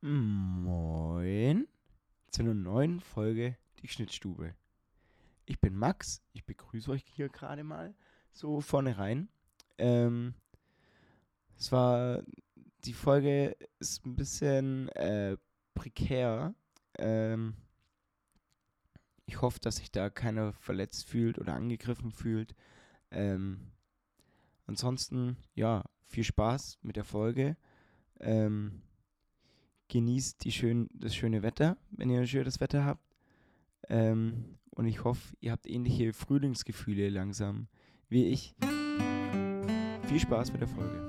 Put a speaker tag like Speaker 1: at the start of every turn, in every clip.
Speaker 1: Moin zu einer neuen Folge Die Schnittstube. Ich bin Max, ich begrüße euch hier gerade mal so vorne rein. Ähm, es war, die Folge ist ein bisschen äh, prekär. Ähm, ich hoffe, dass sich da keiner verletzt fühlt oder angegriffen fühlt. Ähm, ansonsten, ja, viel Spaß mit der Folge. Ähm, genießt die schön, das schöne Wetter, wenn ihr schönes Wetter habt. Ähm, und ich hoffe, ihr habt ähnliche Frühlingsgefühle langsam wie ich. Viel Spaß mit der Folge.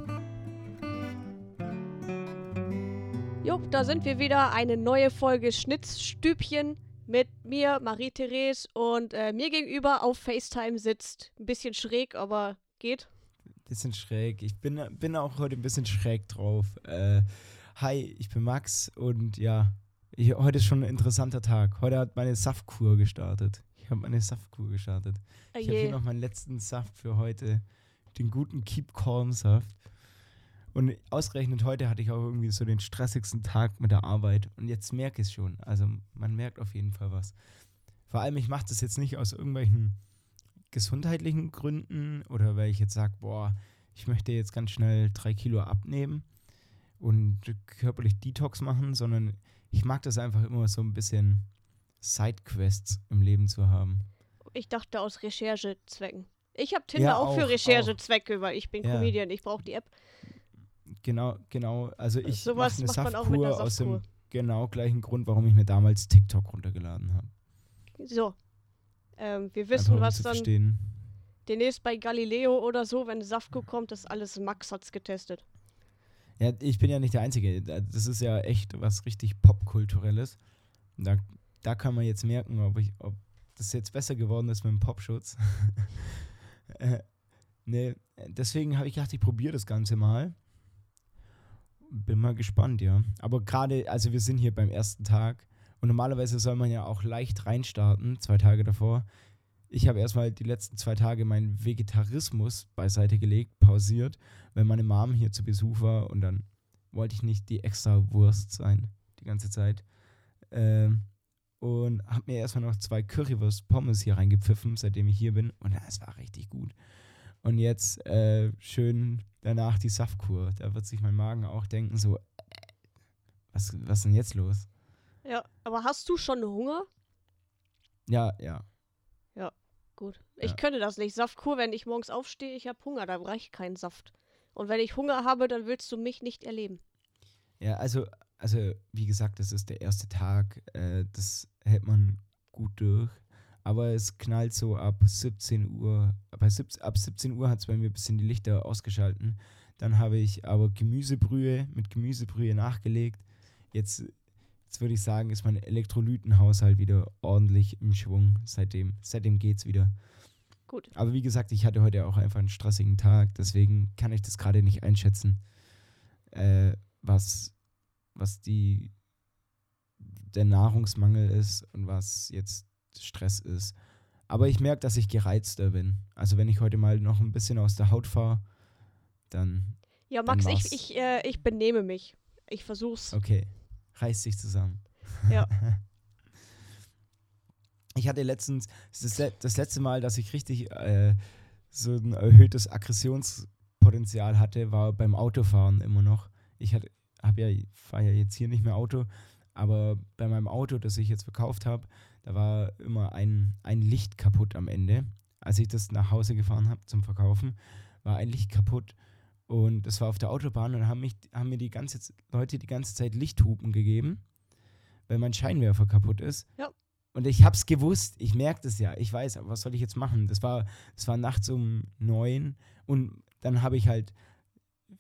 Speaker 2: Jo, da sind wir wieder. Eine neue Folge Schnitzstübchen mit mir, Marie-Therese. Und äh, mir gegenüber auf FaceTime sitzt. Ein bisschen schräg, aber geht.
Speaker 1: Bisschen schräg. Ich bin, bin auch heute ein bisschen schräg drauf. Äh, hi, ich bin Max und ja, ich, heute ist schon ein interessanter Tag. Heute hat meine Saftkur gestartet. Ich habe meine Saftkur gestartet.
Speaker 2: Oh
Speaker 1: Ich habe hier noch meinen letzten Saft für heute. Den guten Keep Calm Saft. Und ausgerechnet heute hatte ich auch irgendwie so den stressigsten Tag mit der Arbeit. Und jetzt merke ich es schon. Also man merkt auf jeden Fall was. Vor allem, ich mache das jetzt nicht aus irgendwelchen gesundheitlichen Gründen oder weil ich jetzt sage, boah, ich möchte jetzt ganz schnell drei Kilo abnehmen und körperlich Detox machen, sondern ich mag das einfach immer so ein bisschen Sidequests im Leben zu haben.
Speaker 2: Ich dachte aus Recherchezwecken. Ich habe Tinder
Speaker 1: Ja,
Speaker 2: auch, für
Speaker 1: auch,
Speaker 2: Recherchezwecke, weil ich bin
Speaker 1: Ja.
Speaker 2: Comedian. Ich brauche die App.
Speaker 1: Genau, genau. Also ich
Speaker 2: Sowas
Speaker 1: mache eine
Speaker 2: macht man auch mit einer
Speaker 1: Saftkur aus dem genau gleichen Grund, warum ich mir damals TikTok runtergeladen habe.
Speaker 2: So. Ähm, wir
Speaker 1: Einfach
Speaker 2: wissen,
Speaker 1: um
Speaker 2: was
Speaker 1: zu
Speaker 2: dann
Speaker 1: verstehen.
Speaker 2: demnächst bei Galileo oder so, wenn Saftko kommt, das alles Max hat's getestet.
Speaker 1: Ja, ich bin ja nicht der Einzige. Da- Das ist ja echt was richtig Popkulturelles. Da, da kann man jetzt merken, ob, ich, ob das jetzt besser geworden ist mit dem Popschutz. äh, ne, deswegen habe ich gedacht, ich probiere das Ganze mal. Bin mal gespannt, ja. Aber gerade, also wir sind hier beim ersten Tag und normalerweise soll man ja auch leicht reinstarten, zwei Tage davor. Ich habe erstmal die letzten zwei Tage meinen Vegetarismus beiseite gelegt, pausiert, weil meine Mom hier zu Besuch war und dann wollte ich nicht die extra Wurst sein, die ganze Zeit. Ähm, und habe mir erstmal noch zwei Currywurst-Pommes hier reingepfiffen, seitdem ich hier bin. Und das war richtig gut. Und jetzt äh, schön danach die Saftkur. Da wird sich mein Magen auch denken, so, äh, was, was ist denn jetzt los?
Speaker 2: Ja, aber hast du schon Hunger?
Speaker 1: Ja, ja.
Speaker 2: Gut. Ich
Speaker 1: Ja.
Speaker 2: könnte das nicht. Saftkur, wenn ich morgens aufstehe, ich habe Hunger, dann reicht kein Saft. Und wenn ich Hunger habe, dann willst du mich nicht erleben.
Speaker 1: Ja, also, also wie gesagt, das ist der erste Tag. Äh, das hält man gut durch. Aber es knallt so ab 17 Uhr. Bei 17, ab 17 Uhr hat es bei mir ein bisschen die Lichter ausgeschalten. Dann habe ich aber Gemüsebrühe mit Gemüsebrühe nachgelegt. Jetzt, jetzt würde ich sagen, ist mein Elektrolytenhaushalt wieder ordentlich im Schwung. Seitdem, seitdem geht's wieder.
Speaker 2: Gut.
Speaker 1: Aber wie gesagt, ich hatte heute auch einfach einen stressigen Tag, deswegen kann ich das gerade nicht einschätzen, äh, was, was die, der Nahrungsmangel ist und was jetzt Stress ist. Aber ich merke, dass ich gereizter bin. Also wenn ich heute mal noch ein bisschen aus der Haut fahre, dann,
Speaker 2: Ja, Max, ich, ich, äh, ich benehme mich. Ich versuch's.
Speaker 1: okay, reiß dich zusammen.
Speaker 2: Ja.
Speaker 1: Ich hatte letztens, das, letzte Mal, dass ich richtig äh, so ein erhöhtes Aggressionspotenzial hatte, war beim Autofahren immer noch. Ich hatte, hab ja, fahre ja jetzt hier nicht mehr Auto, aber bei meinem Auto, das ich jetzt verkauft habe, da war immer ein, ein Licht kaputt am Ende. Als ich das nach Hause gefahren habe zum Verkaufen, war ein Licht kaputt. Und das war auf der Autobahn und haben, mich, haben mir die ganze Leute die ganze Zeit Lichthupen gegeben, weil mein Scheinwerfer kaputt ist.
Speaker 2: Ja.
Speaker 1: Und ich hab's gewusst, ich merke das ja, ich weiß, aber was soll ich jetzt machen? Das war, das war nachts um neun und dann habe ich halt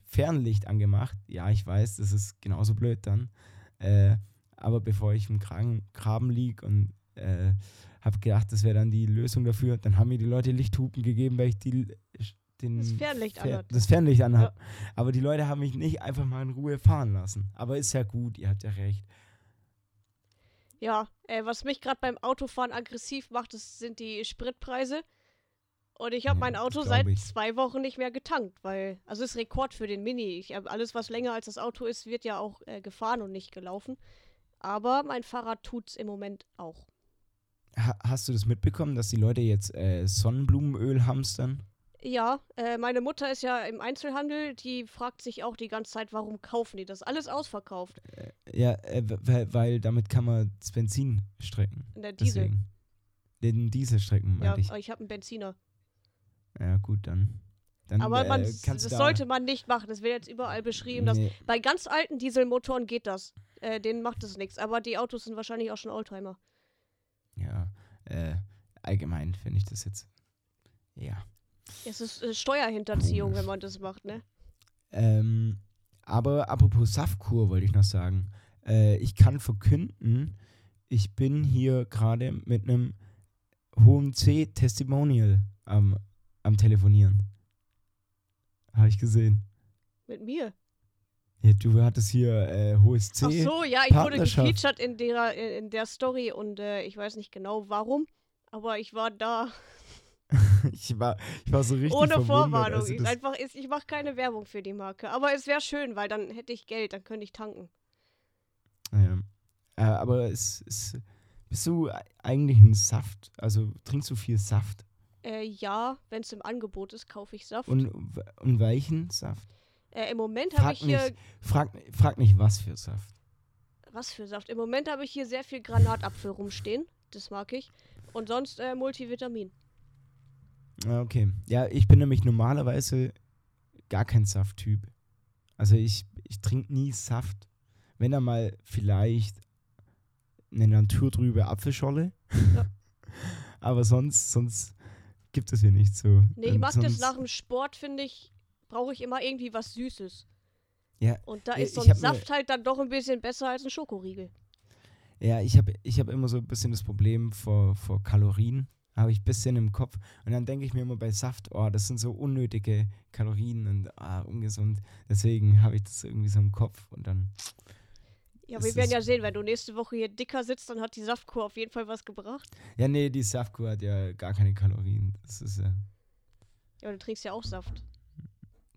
Speaker 1: Fernlicht angemacht. Ja, ich weiß, das ist genauso blöd dann. Äh, aber bevor ich im Kragen, Graben lieg und äh, habe gedacht, das wäre dann die Lösung dafür, dann haben mir die Leute Lichthupen gegeben, weil ich die, den
Speaker 2: Das Fernlicht
Speaker 1: Fer-
Speaker 2: anhat.
Speaker 1: das Fernlicht anhab. Aber die Leute haben mich nicht einfach mal in Ruhe fahren lassen. Aber ist ja gut, ihr habt ja recht.
Speaker 2: Ja, äh, was mich gerade beim Autofahren aggressiv macht, das sind die Spritpreise. Und ich habe
Speaker 1: Ja,
Speaker 2: mein Auto seit
Speaker 1: ich.
Speaker 2: zwei Wochen nicht mehr getankt, weil, also ist Rekord für den Mini. Ich alles, was länger als das Auto ist, wird ja auch äh, gefahren und nicht gelaufen. Aber mein Fahrrad tut's im Moment auch.
Speaker 1: Ha hast du das mitbekommen, dass die Leute jetzt äh, Sonnenblumenöl hamstern?
Speaker 2: Ja, äh, meine Mutter ist ja im Einzelhandel, die fragt sich auch die ganze Zeit, warum kaufen die das? Alles ausverkauft.
Speaker 1: Ja, äh, weil, weil damit kann man das Benzin strecken.
Speaker 2: In der Diesel.
Speaker 1: Deswegen. Den Diesel strecken,
Speaker 2: Ja,
Speaker 1: ich.
Speaker 2: ich habe einen Benziner.
Speaker 1: Ja, gut, dann. dann
Speaker 2: Aber man,
Speaker 1: äh,
Speaker 2: das
Speaker 1: da,
Speaker 2: sollte man nicht machen. Das wird jetzt überall beschrieben. Dass
Speaker 1: Nee,
Speaker 2: bei ganz alten Dieselmotoren geht das. Äh, denen macht es nichts. Aber die Autos sind wahrscheinlich auch schon Oldtimer.
Speaker 1: ja, äh, allgemein finde ich das jetzt. Ja.
Speaker 2: Es ist äh, Steuerhinterziehung, wenn man das macht, ne?
Speaker 1: Ähm, aber apropos Saftkur wollte ich noch sagen. Äh, ich kann verkünden, ich bin hier gerade mit einem hohen C-Testimonial am, am Telefonieren. Habe ich gesehen.
Speaker 2: Mit mir.
Speaker 1: Ja, du hattest hier äh, hohes C.
Speaker 2: Ach so, ja, ich wurde gefeatured in der, in der Story und äh, ich weiß nicht genau warum. Aber ich war da
Speaker 1: Ich war, ich war so richtig
Speaker 2: ohne Vorwarnung.
Speaker 1: als du
Speaker 2: Ist
Speaker 1: das,
Speaker 2: einfach ist, ich mache keine Werbung für die Marke. Aber es wäre schön, weil dann hätte ich Geld, dann könnte ich tanken.
Speaker 1: ja. äh, aber es, es, bist du e- eigentlich ein Saft? Also trinkst du viel Saft?
Speaker 2: Äh, ja, wenn es im Angebot ist, kaufe ich Saft.
Speaker 1: Und, und welchen Saft?
Speaker 2: äh, Im Moment habe ich hier
Speaker 1: nicht, frag, frag nicht, was für Saft.
Speaker 2: Was für Saft? Im Moment habe ich hier sehr viel Granatapfel rumstehen. Das mag ich. Und sonst äh, Multivitamin.
Speaker 1: Ah, Okay. Ja, ich bin nämlich normalerweise gar kein Safttyp. Also ich, ich trinke nie Saft. Wenn dann mal vielleicht eine naturtrübe Apfelscholle.
Speaker 2: Ja.
Speaker 1: Aber sonst, sonst gibt es hier nicht so.
Speaker 2: Nee, ich
Speaker 1: Und
Speaker 2: mag das nach dem Sport, finde ich, brauche ich immer irgendwie was Süßes.
Speaker 1: Ja,
Speaker 2: Und da ist so ein Saft halt dann doch ein bisschen besser als ein Schokoriegel.
Speaker 1: Ja, ich habe ich hab immer so ein bisschen das Problem vor, vor Kalorien. Habe ich ein bisschen im Kopf. Und dann denke ich mir immer bei Saft, oh, das sind so unnötige Kalorien und ah, ungesund. Deswegen habe ich das irgendwie so im Kopf. Und dann,
Speaker 2: Ja, wir werden ja sehen, wenn du nächste Woche hier dicker sitzt, dann hat die Saftkur auf jeden Fall was gebracht.
Speaker 1: ja, nee, die Saftkur hat ja gar keine Kalorien. Das ist ja.
Speaker 2: Ja, du trinkst ja auch Saft.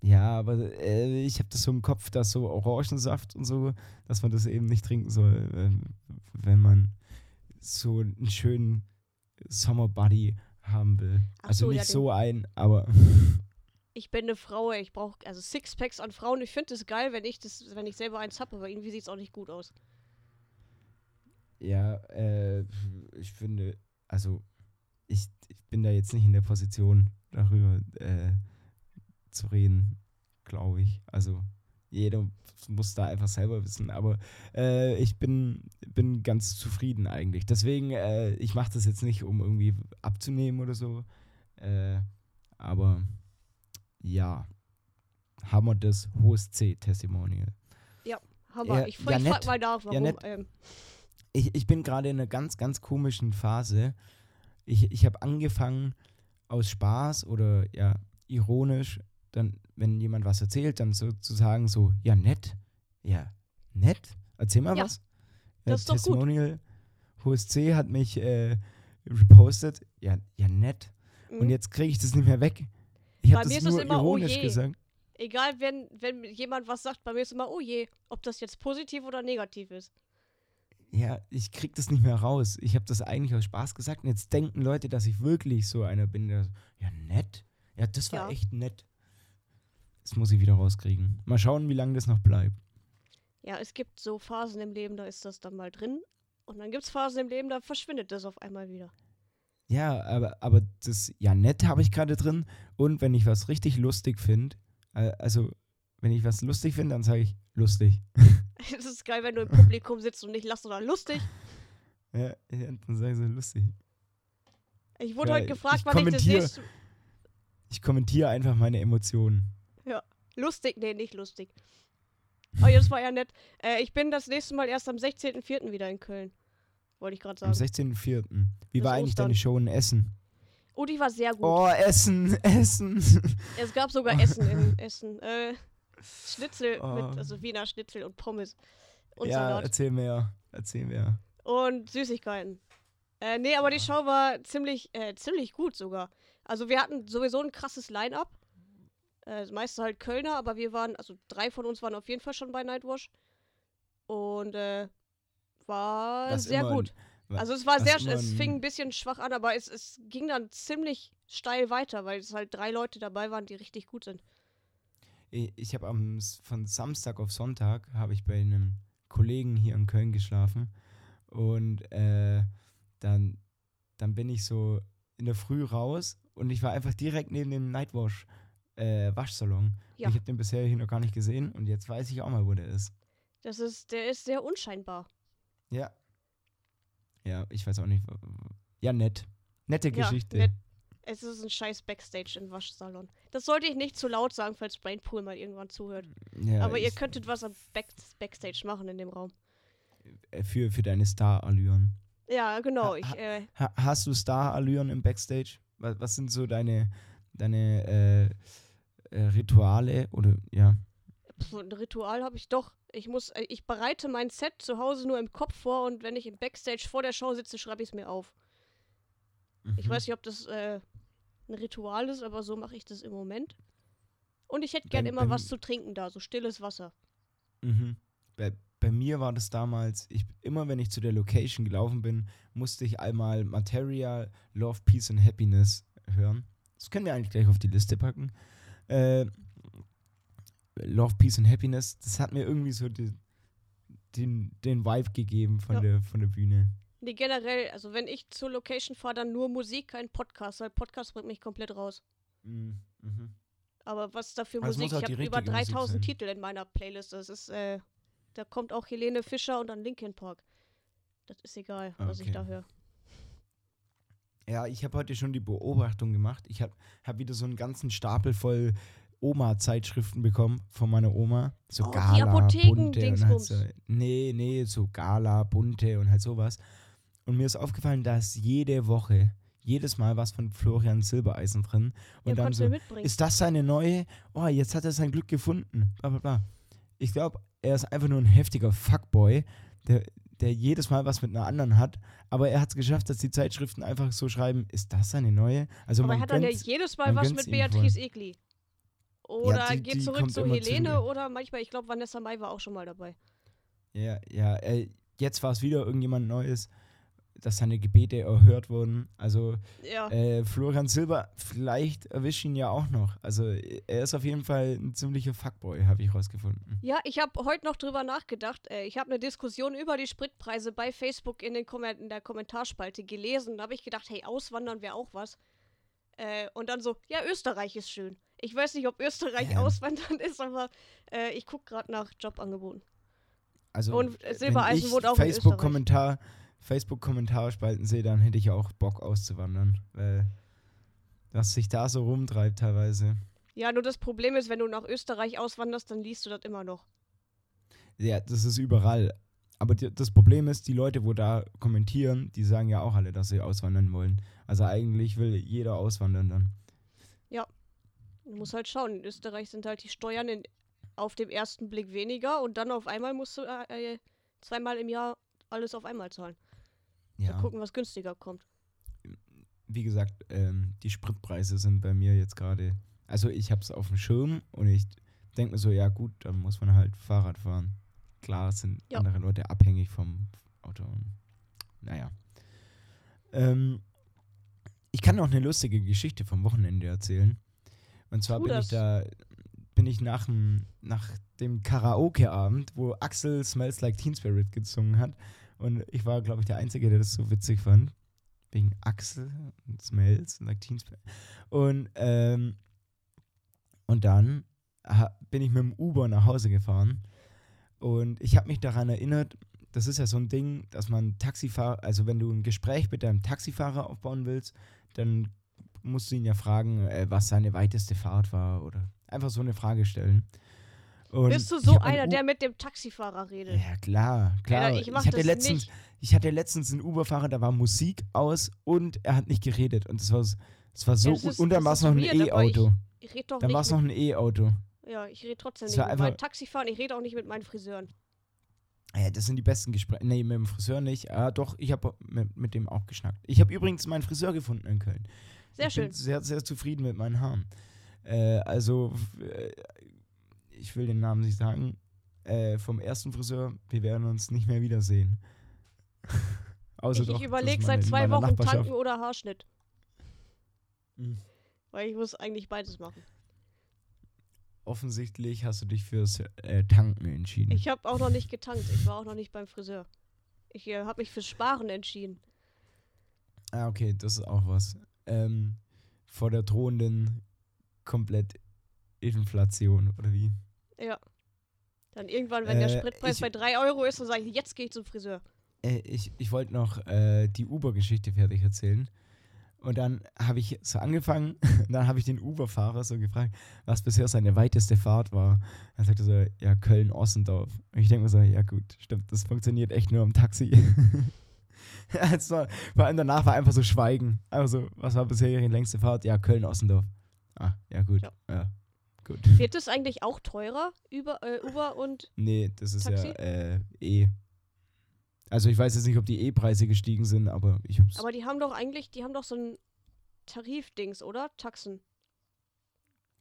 Speaker 1: Ja, aber äh, ich habe das so im Kopf, dass so Orangensaft und so, dass man das eben nicht trinken soll, äh, wenn man so einen schönen Sommerbuddy haben will.
Speaker 2: Ach
Speaker 1: also
Speaker 2: so, ja,
Speaker 1: nicht
Speaker 2: den-
Speaker 1: so ein, aber
Speaker 2: Ich bin eine Frau, ich brauche also Sixpacks an Frauen. Ich finde es geil, wenn ich das, wenn ich selber eins habe, aber irgendwie sieht es auch nicht gut aus.
Speaker 1: ja, äh, ich finde, also ich, ich bin da jetzt nicht in der Position, darüber äh, zu reden, glaube ich. Also jeder muss da einfach selber wissen, aber äh, ich bin, bin ganz zufrieden eigentlich. Deswegen, äh, ich mache das jetzt nicht, um irgendwie abzunehmen oder so, äh, aber ja, haben wir das hohes C-Testimonial.
Speaker 2: Hammer.
Speaker 1: Ja,
Speaker 2: ich
Speaker 1: ja,
Speaker 2: ich
Speaker 1: nett.
Speaker 2: frag mal nach, warum.
Speaker 1: nett.
Speaker 2: ähm,
Speaker 1: ich, ich bin gerade in einer ganz, ganz komischen Phase. Ich, ich habe angefangen aus Spaß oder ja, ironisch, dann, wenn jemand was erzählt, dann so zu sagen, so, ja, nett. Ja, nett? Erzähl mal
Speaker 2: Ja,
Speaker 1: was.
Speaker 2: das ist doch gut.
Speaker 1: Testimonial, HSC hat mich äh, repostet. Ja, ja, nett. Und
Speaker 2: mhm.
Speaker 1: jetzt kriege ich das nicht mehr weg. Ich habe das
Speaker 2: ist
Speaker 1: nur
Speaker 2: immer, oh
Speaker 1: ironisch
Speaker 2: je.
Speaker 1: gesagt.
Speaker 2: Egal, wenn, wenn jemand was sagt, bei mir ist immer, oh je, ob das jetzt positiv oder negativ ist.
Speaker 1: Ja, ich krieg das nicht mehr raus. Ich habe das eigentlich aus Spaß gesagt und jetzt denken Leute, dass ich wirklich so einer bin, der so, ja, nett. Ja, das war
Speaker 2: Ja.
Speaker 1: echt nett. Das muss ich wieder rauskriegen. Mal schauen, wie lange das noch bleibt.
Speaker 2: Ja, es gibt so Phasen im Leben, da ist das dann mal drin. Und dann gibt es Phasen im Leben, da verschwindet das auf einmal wieder.
Speaker 1: Ja, aber, aber das, ja, nett habe ich gerade drin. Und wenn ich was richtig lustig finde, äh, also, wenn ich was lustig finde, dann sage ich lustig.
Speaker 2: Es ist geil, wenn du im Publikum sitzt und nicht lachst oder lustig.
Speaker 1: Ja, dann sage ich so lustig.
Speaker 2: Ich wurde
Speaker 1: Ja,
Speaker 2: heute gefragt,
Speaker 1: ich
Speaker 2: wann ich das nächste.
Speaker 1: Ich kommentiere einfach meine Emotionen.
Speaker 2: Lustig, nee, nicht lustig. Oh ja, das war ja nett. Äh, ich bin das nächste Mal erst am 16.04. wieder in Köln. Wollte ich gerade
Speaker 1: Am
Speaker 2: sagen.
Speaker 1: 16.04. Wie
Speaker 2: Das
Speaker 1: war eigentlich
Speaker 2: Ostern.
Speaker 1: deine Show in Essen?
Speaker 2: Oh, die war sehr gut.
Speaker 1: Oh, Essen, Essen.
Speaker 2: Es gab sogar Essen in Essen. Äh, Schnitzel
Speaker 1: Oh.
Speaker 2: mit, also Wiener Schnitzel und Pommes. Und
Speaker 1: ja,
Speaker 2: Salat.
Speaker 1: erzähl mehr. Erzähl mehr.
Speaker 2: Und Süßigkeiten. Äh, nee, aber die Show war ziemlich, äh, ziemlich gut sogar. Also wir hatten sowieso ein krasses Line-Up. Äh, das meiste halt Kölner, aber wir waren, also drei von uns waren auf jeden Fall schon bei Nightwash. Und äh, war
Speaker 1: Was
Speaker 2: sehr gut.
Speaker 1: wa-
Speaker 2: Also es war sehr, es fing
Speaker 1: ein-
Speaker 2: ein bisschen schwach an, aber es, es ging dann ziemlich steil weiter, weil es halt drei Leute dabei waren, die richtig gut sind.
Speaker 1: Ich, habe am von Samstag auf Sonntag habe ich bei einem Kollegen hier in Köln geschlafen und äh, dann, dann bin ich so in der Früh raus und ich war einfach direkt neben dem Nightwash äh, Waschsalon.
Speaker 2: Ja.
Speaker 1: Ich habe den bisher hier noch gar nicht gesehen und jetzt weiß ich auch mal, wo der ist.
Speaker 2: Das ist, der ist sehr unscheinbar.
Speaker 1: Ja. Ja, ich weiß auch nicht. Ja, nett. Nette
Speaker 2: Ja,
Speaker 1: Geschichte.
Speaker 2: nett. Es ist ein scheiß Backstage im Waschsalon. Das sollte ich nicht zu laut sagen, falls Brainpool mal irgendwann zuhört.
Speaker 1: Ja,
Speaker 2: Aber ihr könntet was am Back Backstage machen in dem Raum.
Speaker 1: äh, für, für deine Star-Allüren.
Speaker 2: Ja, genau.
Speaker 1: Ha-
Speaker 2: Ich, äh,
Speaker 1: Ha hast du Star-Allüren im Backstage? Was, was sind so deine, deine äh, äh, Rituale oder ja?
Speaker 2: ein Ritual habe ich doch. Ich muss, äh, ich bereite mein Set zu Hause nur im Kopf vor und wenn ich im Backstage vor der Show sitze, schreibe ich es mir auf. Ich
Speaker 1: Mhm.
Speaker 2: weiß nicht, ob das äh, ein Ritual ist, aber so mache ich das im Moment. Und ich hätte gern immer was zu trinken da, so stilles Wasser.
Speaker 1: Mhm. Bei, bei mir war das damals, ich, immer wenn ich zu der Location gelaufen bin, musste ich einmal Materia, Love, Peace and Happiness hören. Das können wir eigentlich gleich auf die Liste packen. Äh, Love, Peace and Happiness, das hat mir irgendwie so die, den, den Vibe gegeben von,
Speaker 2: Ja.
Speaker 1: der, von der Bühne.
Speaker 2: Nee, generell, also wenn ich zur Location fahre, dann nur Musik, kein Podcast, weil Podcast bringt mich komplett raus.
Speaker 1: Mhm. Mhm.
Speaker 2: Aber was da für Musik? Ich habe über
Speaker 1: richtige Musik
Speaker 2: 3000
Speaker 1: sein.
Speaker 2: Titel in meiner Playlist. Das ist, äh, da kommt auch Helene Fischer und dann Linkin Park. Das ist egal, was ich
Speaker 1: Okay.
Speaker 2: da höre.
Speaker 1: Ja, ich habe heute schon die Beobachtung gemacht. Ich habe hab wieder so einen ganzen Stapel voll Oma-Zeitschriften bekommen von meiner Oma. So
Speaker 2: Oh,
Speaker 1: Gala, bunte und halt so, Nee, nee, so Gala, bunte und halt sowas. Und mir ist aufgefallen, da ist jede Woche, jedes Mal was von Florian Silbereisen drin. Und
Speaker 2: Ja,
Speaker 1: dann so, ist das seine neue? Oh, jetzt hat er sein Glück gefunden. Bla, bla, bla. Ich glaube, er ist einfach nur ein heftiger Fuckboy, der, der jedes Mal was mit einer anderen hat. Aber er hat es geschafft, dass die Zeitschriften einfach so schreiben, ist das seine neue? Also
Speaker 2: Aber
Speaker 1: man
Speaker 2: er hat dann ja jedes Mal was mit
Speaker 1: voll.
Speaker 2: Beatrice Egli. Oder
Speaker 1: die-
Speaker 2: geht
Speaker 1: die
Speaker 2: zurück zu Helene
Speaker 1: zurück.
Speaker 2: oder manchmal, ich glaube, Vanessa Mai war auch schon mal dabei.
Speaker 1: Ja, ja, äh, jetzt war es wieder irgendjemand Neues, dass seine Gebete erhört wurden. Also
Speaker 2: Ja.
Speaker 1: äh, Florian Silber, vielleicht erwischt ihn ja auch noch. Also er ist auf jeden Fall ein ziemlicher Fuckboy, habe ich rausgefunden.
Speaker 2: Ja, ich habe heute noch drüber nachgedacht. Ich habe eine Diskussion über die Spritpreise bei Facebook in, den Komment in der Kommentarspalte gelesen. Da habe ich gedacht, hey, auswandern wäre auch was. Äh, und dann so, ja, Österreich ist schön. Ich weiß nicht, ob Österreich
Speaker 1: Ja.
Speaker 2: auswandern ist, aber äh, ich gucke gerade nach Jobangeboten.
Speaker 1: Also,
Speaker 2: Und, Silbereisen wohnt auch in
Speaker 1: Facebook-Kommentar, Facebook-Kommentarspalten sehe, dann hätte ich auch Bock auszuwandern, weil was sich da so rumtreibt teilweise.
Speaker 2: Ja, nur das Problem ist, wenn du nach Österreich auswanderst, dann liest du das immer noch.
Speaker 1: Ja, das ist überall. Aber die, das Problem ist, die Leute, wo da kommentieren, die sagen ja auch alle, dass sie auswandern wollen. Also eigentlich will jeder auswandern dann.
Speaker 2: Du musst halt schauen. In Österreich sind halt die Steuern in, auf dem ersten Blick weniger und dann auf einmal musst du äh, äh, zweimal im Jahr alles auf einmal zahlen.
Speaker 1: Ja,
Speaker 2: Mal gucken, was günstiger kommt.
Speaker 1: wie gesagt, ähm, die Spritpreise sind bei mir jetzt gerade. Also ich habe es auf dem Schirm und ich denke mir so, ja gut, dann muss man halt Fahrrad fahren. Klar sind
Speaker 2: Ja.
Speaker 1: andere Leute abhängig vom Auto. Naja. Ähm, ich kann auch eine lustige Geschichte vom Wochenende erzählen. Und zwar bin ich da, bin ich nach dem, nach dem Karaoke-Abend, wo Axel Smells Like Teen Spirit gesungen hat. Und ich war, glaube ich, der Einzige, der das so witzig fand. Wegen Axel und Smells Teen Spirit. Und, ähm, und dann bin ich mit dem Uber nach Hause gefahren. Und ich habe mich daran erinnert, das ist ja so ein Ding, dass man Taxifahrer, also wenn du ein Gespräch mit deinem Taxifahrer aufbauen willst, dann musst du ihn ja fragen, äh, was seine weiteste Fahrt war oder einfach so eine Frage stellen. Und
Speaker 2: Bist du
Speaker 1: ich
Speaker 2: so einer, der mit dem Taxifahrer redet?
Speaker 1: Ja, klar, klar.
Speaker 2: Alter, ich mach
Speaker 1: hatte
Speaker 2: das
Speaker 1: letztens,
Speaker 2: nicht.
Speaker 1: ich hatte letztens einen Uberfahrer, da war Musik aus und er hat nicht geredet. Und das war, das war so
Speaker 2: Ja, das ist-
Speaker 1: Und dann
Speaker 2: das
Speaker 1: war es noch ein
Speaker 2: ich-
Speaker 1: E-Auto.
Speaker 2: Ich rede doch
Speaker 1: Dann
Speaker 2: nicht
Speaker 1: war es
Speaker 2: mit,
Speaker 1: noch ein E-Auto.
Speaker 2: Ja, ich rede trotzdem
Speaker 1: Es
Speaker 2: nicht mit meinen Taxifahren. Ich rede auch nicht mit meinen Friseuren.
Speaker 1: Ja, das sind die besten Gespräche. Nee, mit dem Friseur nicht. Ah, doch, ich habe mit, mit dem auch geschnackt. Ich habe übrigens meinen Friseur gefunden in Köln.
Speaker 2: Sehr
Speaker 1: ich
Speaker 2: schön.
Speaker 1: bin sehr, sehr zufrieden mit meinen Haaren. Äh, also, äh, ich will den Namen nicht sagen. Äh, vom ersten Friseur, wir werden uns nicht mehr wiedersehen. Außer
Speaker 2: ich
Speaker 1: doch,
Speaker 2: ich überlege seit zwei Wochen tanken oder Haarschnitt.
Speaker 1: Mhm.
Speaker 2: Weil ich muss eigentlich beides machen.
Speaker 1: Offensichtlich hast du dich fürs äh, Tanken entschieden.
Speaker 2: Ich habe auch noch nicht getankt. Ich war auch noch nicht beim Friseur. Ich äh, habe mich fürs Sparen entschieden.
Speaker 1: ah, okay, das ist auch was. Ähm, vor der drohenden komplett Inflation, oder wie?
Speaker 2: Ja. Dann irgendwann, wenn der
Speaker 1: Äh,
Speaker 2: Spritpreis
Speaker 1: ich-
Speaker 2: bei 3 Euro ist, dann sage ich, jetzt gehe ich zum Friseur.
Speaker 1: Äh, ich ich wollte noch äh, die Uber-Geschichte fertig erzählen. Und dann habe ich so angefangen, dann habe ich den Uber-Fahrer so gefragt, was bisher seine weiteste Fahrt war. Er sagte so, ja, Köln-Ossendorf. Und ich denke mir so, ja gut, stimmt, das funktioniert echt nur im Taxi. also, vor allem danach war einfach so Schweigen. Also, was war bisher Ihre längste Fahrt? Ja, Köln-Ossendorf. Ah, ja gut,
Speaker 2: Ja.
Speaker 1: ja, gut.
Speaker 2: Wird es eigentlich auch teurer, über, äh, Uber und
Speaker 1: Nee, das ist
Speaker 2: Taxi?
Speaker 1: ja äh, E. Also ich weiß jetzt nicht, ob die E-Preise gestiegen sind, aber ich hab's.
Speaker 2: Aber die haben doch eigentlich, die haben doch so ein Tarifdings, oder? Taxen.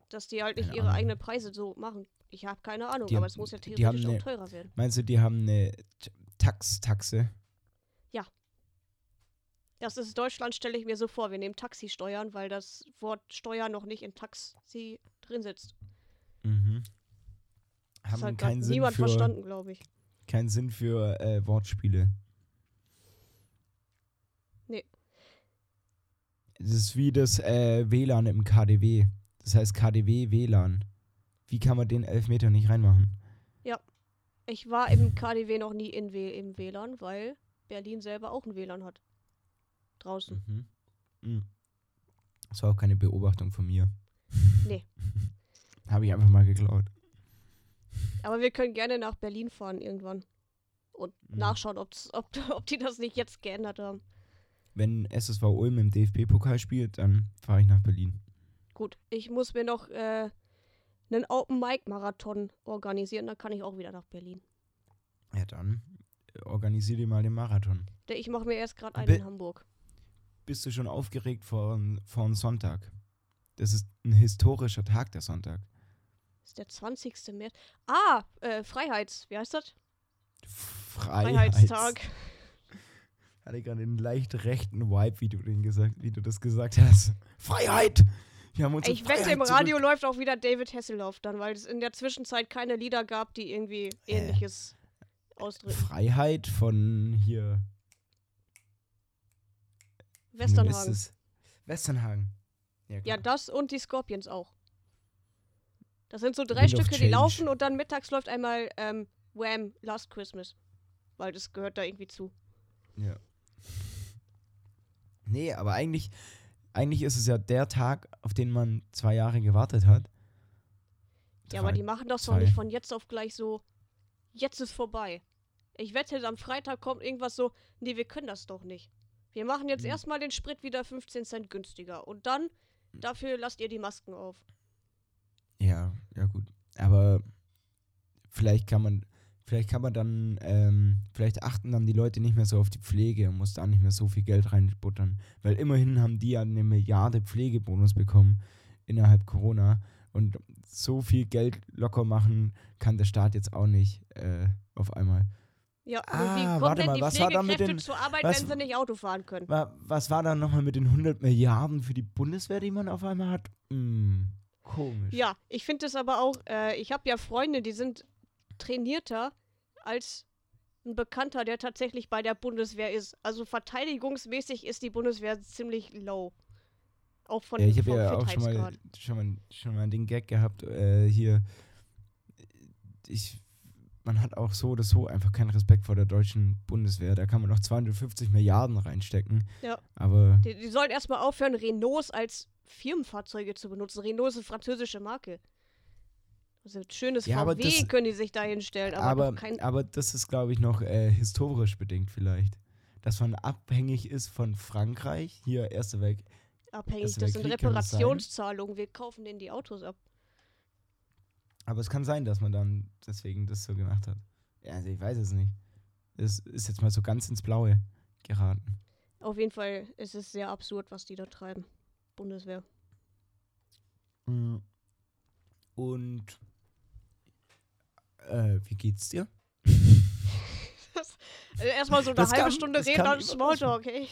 Speaker 2: Dass die halt nicht
Speaker 1: Keine
Speaker 2: ihre
Speaker 1: Ahnung.
Speaker 2: eigenen Preise so machen. Ich habe keine Ahnung,
Speaker 1: Die
Speaker 2: aber es muss ja theoretisch auch
Speaker 1: ne-
Speaker 2: teurer werden.
Speaker 1: Meinst du, die haben eine Tax-Taxe?
Speaker 2: Das ist Deutschland, stelle ich mir so vor. Wir nehmen Taxisteuern, weil das Wort Steuer noch nicht in Taxi drin sitzt.
Speaker 1: Mhm.
Speaker 2: Das
Speaker 1: Haben
Speaker 2: hat grad
Speaker 1: keinen Sinn,
Speaker 2: niemand
Speaker 1: für,
Speaker 2: verstanden, glaube ich.
Speaker 1: keinen Sinn für äh, Wortspiele.
Speaker 2: Nee.
Speaker 1: Das ist wie das äh, WLAN im KDW. Das heißt KDW WLAN. Wie kann man den Elfmeter nicht reinmachen?
Speaker 2: Ich war im KDW noch nie in w im WLAN, weil Berlin selber auch ein WLAN hat. Draußen.
Speaker 1: Mhm. Mhm. Das war auch keine Beobachtung von mir.
Speaker 2: Nee.
Speaker 1: Habe ich einfach mal geklaut.
Speaker 2: Aber wir können gerne nach Berlin fahren irgendwann. Und
Speaker 1: Mhm.
Speaker 2: nachschauen, ob, ob die das nicht jetzt geändert haben.
Speaker 1: Wenn SSV Ulm im DFB-Pokal spielt, dann fahre ich nach Berlin.
Speaker 2: Gut, ich muss mir noch äh, einen Open-Mic-Marathon organisieren, dann kann ich auch wieder nach Berlin.
Speaker 1: Ja, dann äh, organisier dir mal den Marathon.
Speaker 2: Ich mache mir erst gerade einen
Speaker 1: Be-
Speaker 2: in Hamburg.
Speaker 1: Bist du schon aufgeregt vor, vor einem Sonntag? Das ist ein historischer Tag, der Sonntag.
Speaker 2: Das ist der 20. März. Ah, äh, Freiheits, wie heißt das?
Speaker 1: Freiheits
Speaker 2: Freiheitstag.
Speaker 1: Hatte gerade einen leicht rechten Vibe, wie du, den gesagt, wie du das gesagt hast. Freiheit! Wir haben unsere
Speaker 2: Ich wette, im Radio
Speaker 1: zurück.
Speaker 2: läuft auch wieder David Hasselhoff dann, weil es in der Zwischenzeit keine Lieder gab, die irgendwie ähnliches ausdrücken.
Speaker 1: Freiheit von hier.
Speaker 2: Westernhagen.
Speaker 1: es? Westernhagen. Ja,
Speaker 2: Ja, das und die Scorpions auch. Das sind so drei
Speaker 1: Wind
Speaker 2: Stücke, die laufen und dann mittags läuft einmal ähm, Wham! Last Christmas. Weil das gehört da irgendwie zu.
Speaker 1: Ja. Nee, aber eigentlich, eigentlich ist es ja der Tag, auf den man zwei Jahre gewartet hat.
Speaker 2: Ja, aber
Speaker 1: Drei-
Speaker 2: die machen das doch nicht von jetzt auf gleich so, jetzt ist vorbei. Ich wette, am Freitag kommt irgendwas so, nee, wir können das doch nicht. Wir machen jetzt
Speaker 1: Hm.
Speaker 2: erstmal den Sprit wieder 15 Cent günstiger und dann, dafür lasst ihr die Masken auf.
Speaker 1: Ja, ja gut. Aber vielleicht kann man, vielleicht kann man dann, ähm, vielleicht achten dann die Leute nicht mehr so auf die Pflege und muss da nicht mehr so viel Geld reinbuttern. Weil immerhin haben die ja eine Milliarde Pflegebonus bekommen innerhalb Corona. Und so viel Geld locker machen kann der Staat jetzt auch nicht äh, auf einmal.
Speaker 2: Ja,
Speaker 1: Ah, warte mal,
Speaker 2: die
Speaker 1: was war da mit den-
Speaker 2: zur Arbeit,
Speaker 1: was-
Speaker 2: wenn sie nicht Auto fahren können?
Speaker 1: Wa- Was war da nochmal mit den 100 Milliarden für die Bundeswehr, die man auf einmal hat? Hm, komisch.
Speaker 2: Ja, ich finde es aber auch, äh, ich habe ja Freunde, die sind trainierter als ein Bekannter, der tatsächlich bei der Bundeswehr ist. Also verteidigungsmäßig ist die Bundeswehr ziemlich low. Auch von
Speaker 1: Ja, ich habe ja auch schon mal, schon mal, schon mal den Gag gehabt, äh, hier, ich, man hat auch so oder so einfach keinen Respekt vor der deutschen Bundeswehr. Da kann man noch 250 Milliarden reinstecken.
Speaker 2: Ja.
Speaker 1: Aber
Speaker 2: Die, die sollen erstmal aufhören, Renaults als Firmenfahrzeuge zu benutzen. Renault ist eine französische Marke. Also ein schönes
Speaker 1: Ja,
Speaker 2: VW
Speaker 1: das-
Speaker 2: können die sich da hinstellen, aber,
Speaker 1: aber, aber das ist, glaube ich, noch äh, historisch bedingt vielleicht. Dass man abhängig ist von Frankreich, hier Erste Welt.
Speaker 2: abhängig.
Speaker 1: Erster
Speaker 2: Das sind? Reparationszahlungen. Wir kaufen denen die Autos ab.
Speaker 1: Aber es kann sein, dass man dann deswegen das so gemacht hat. Ja, also ich weiß es nicht. Es ist jetzt mal so ganz ins Blaue geraten.
Speaker 2: Auf jeden Fall ist es sehr absurd, was die da treiben. Bundeswehr.
Speaker 1: Mm. Und äh, wie geht's dir?
Speaker 2: Also erstmal so eine
Speaker 1: Das
Speaker 2: halbe
Speaker 1: kann-
Speaker 2: Stunde
Speaker 1: das
Speaker 2: reden,
Speaker 1: überraschen.
Speaker 2: Smalltalk, ey.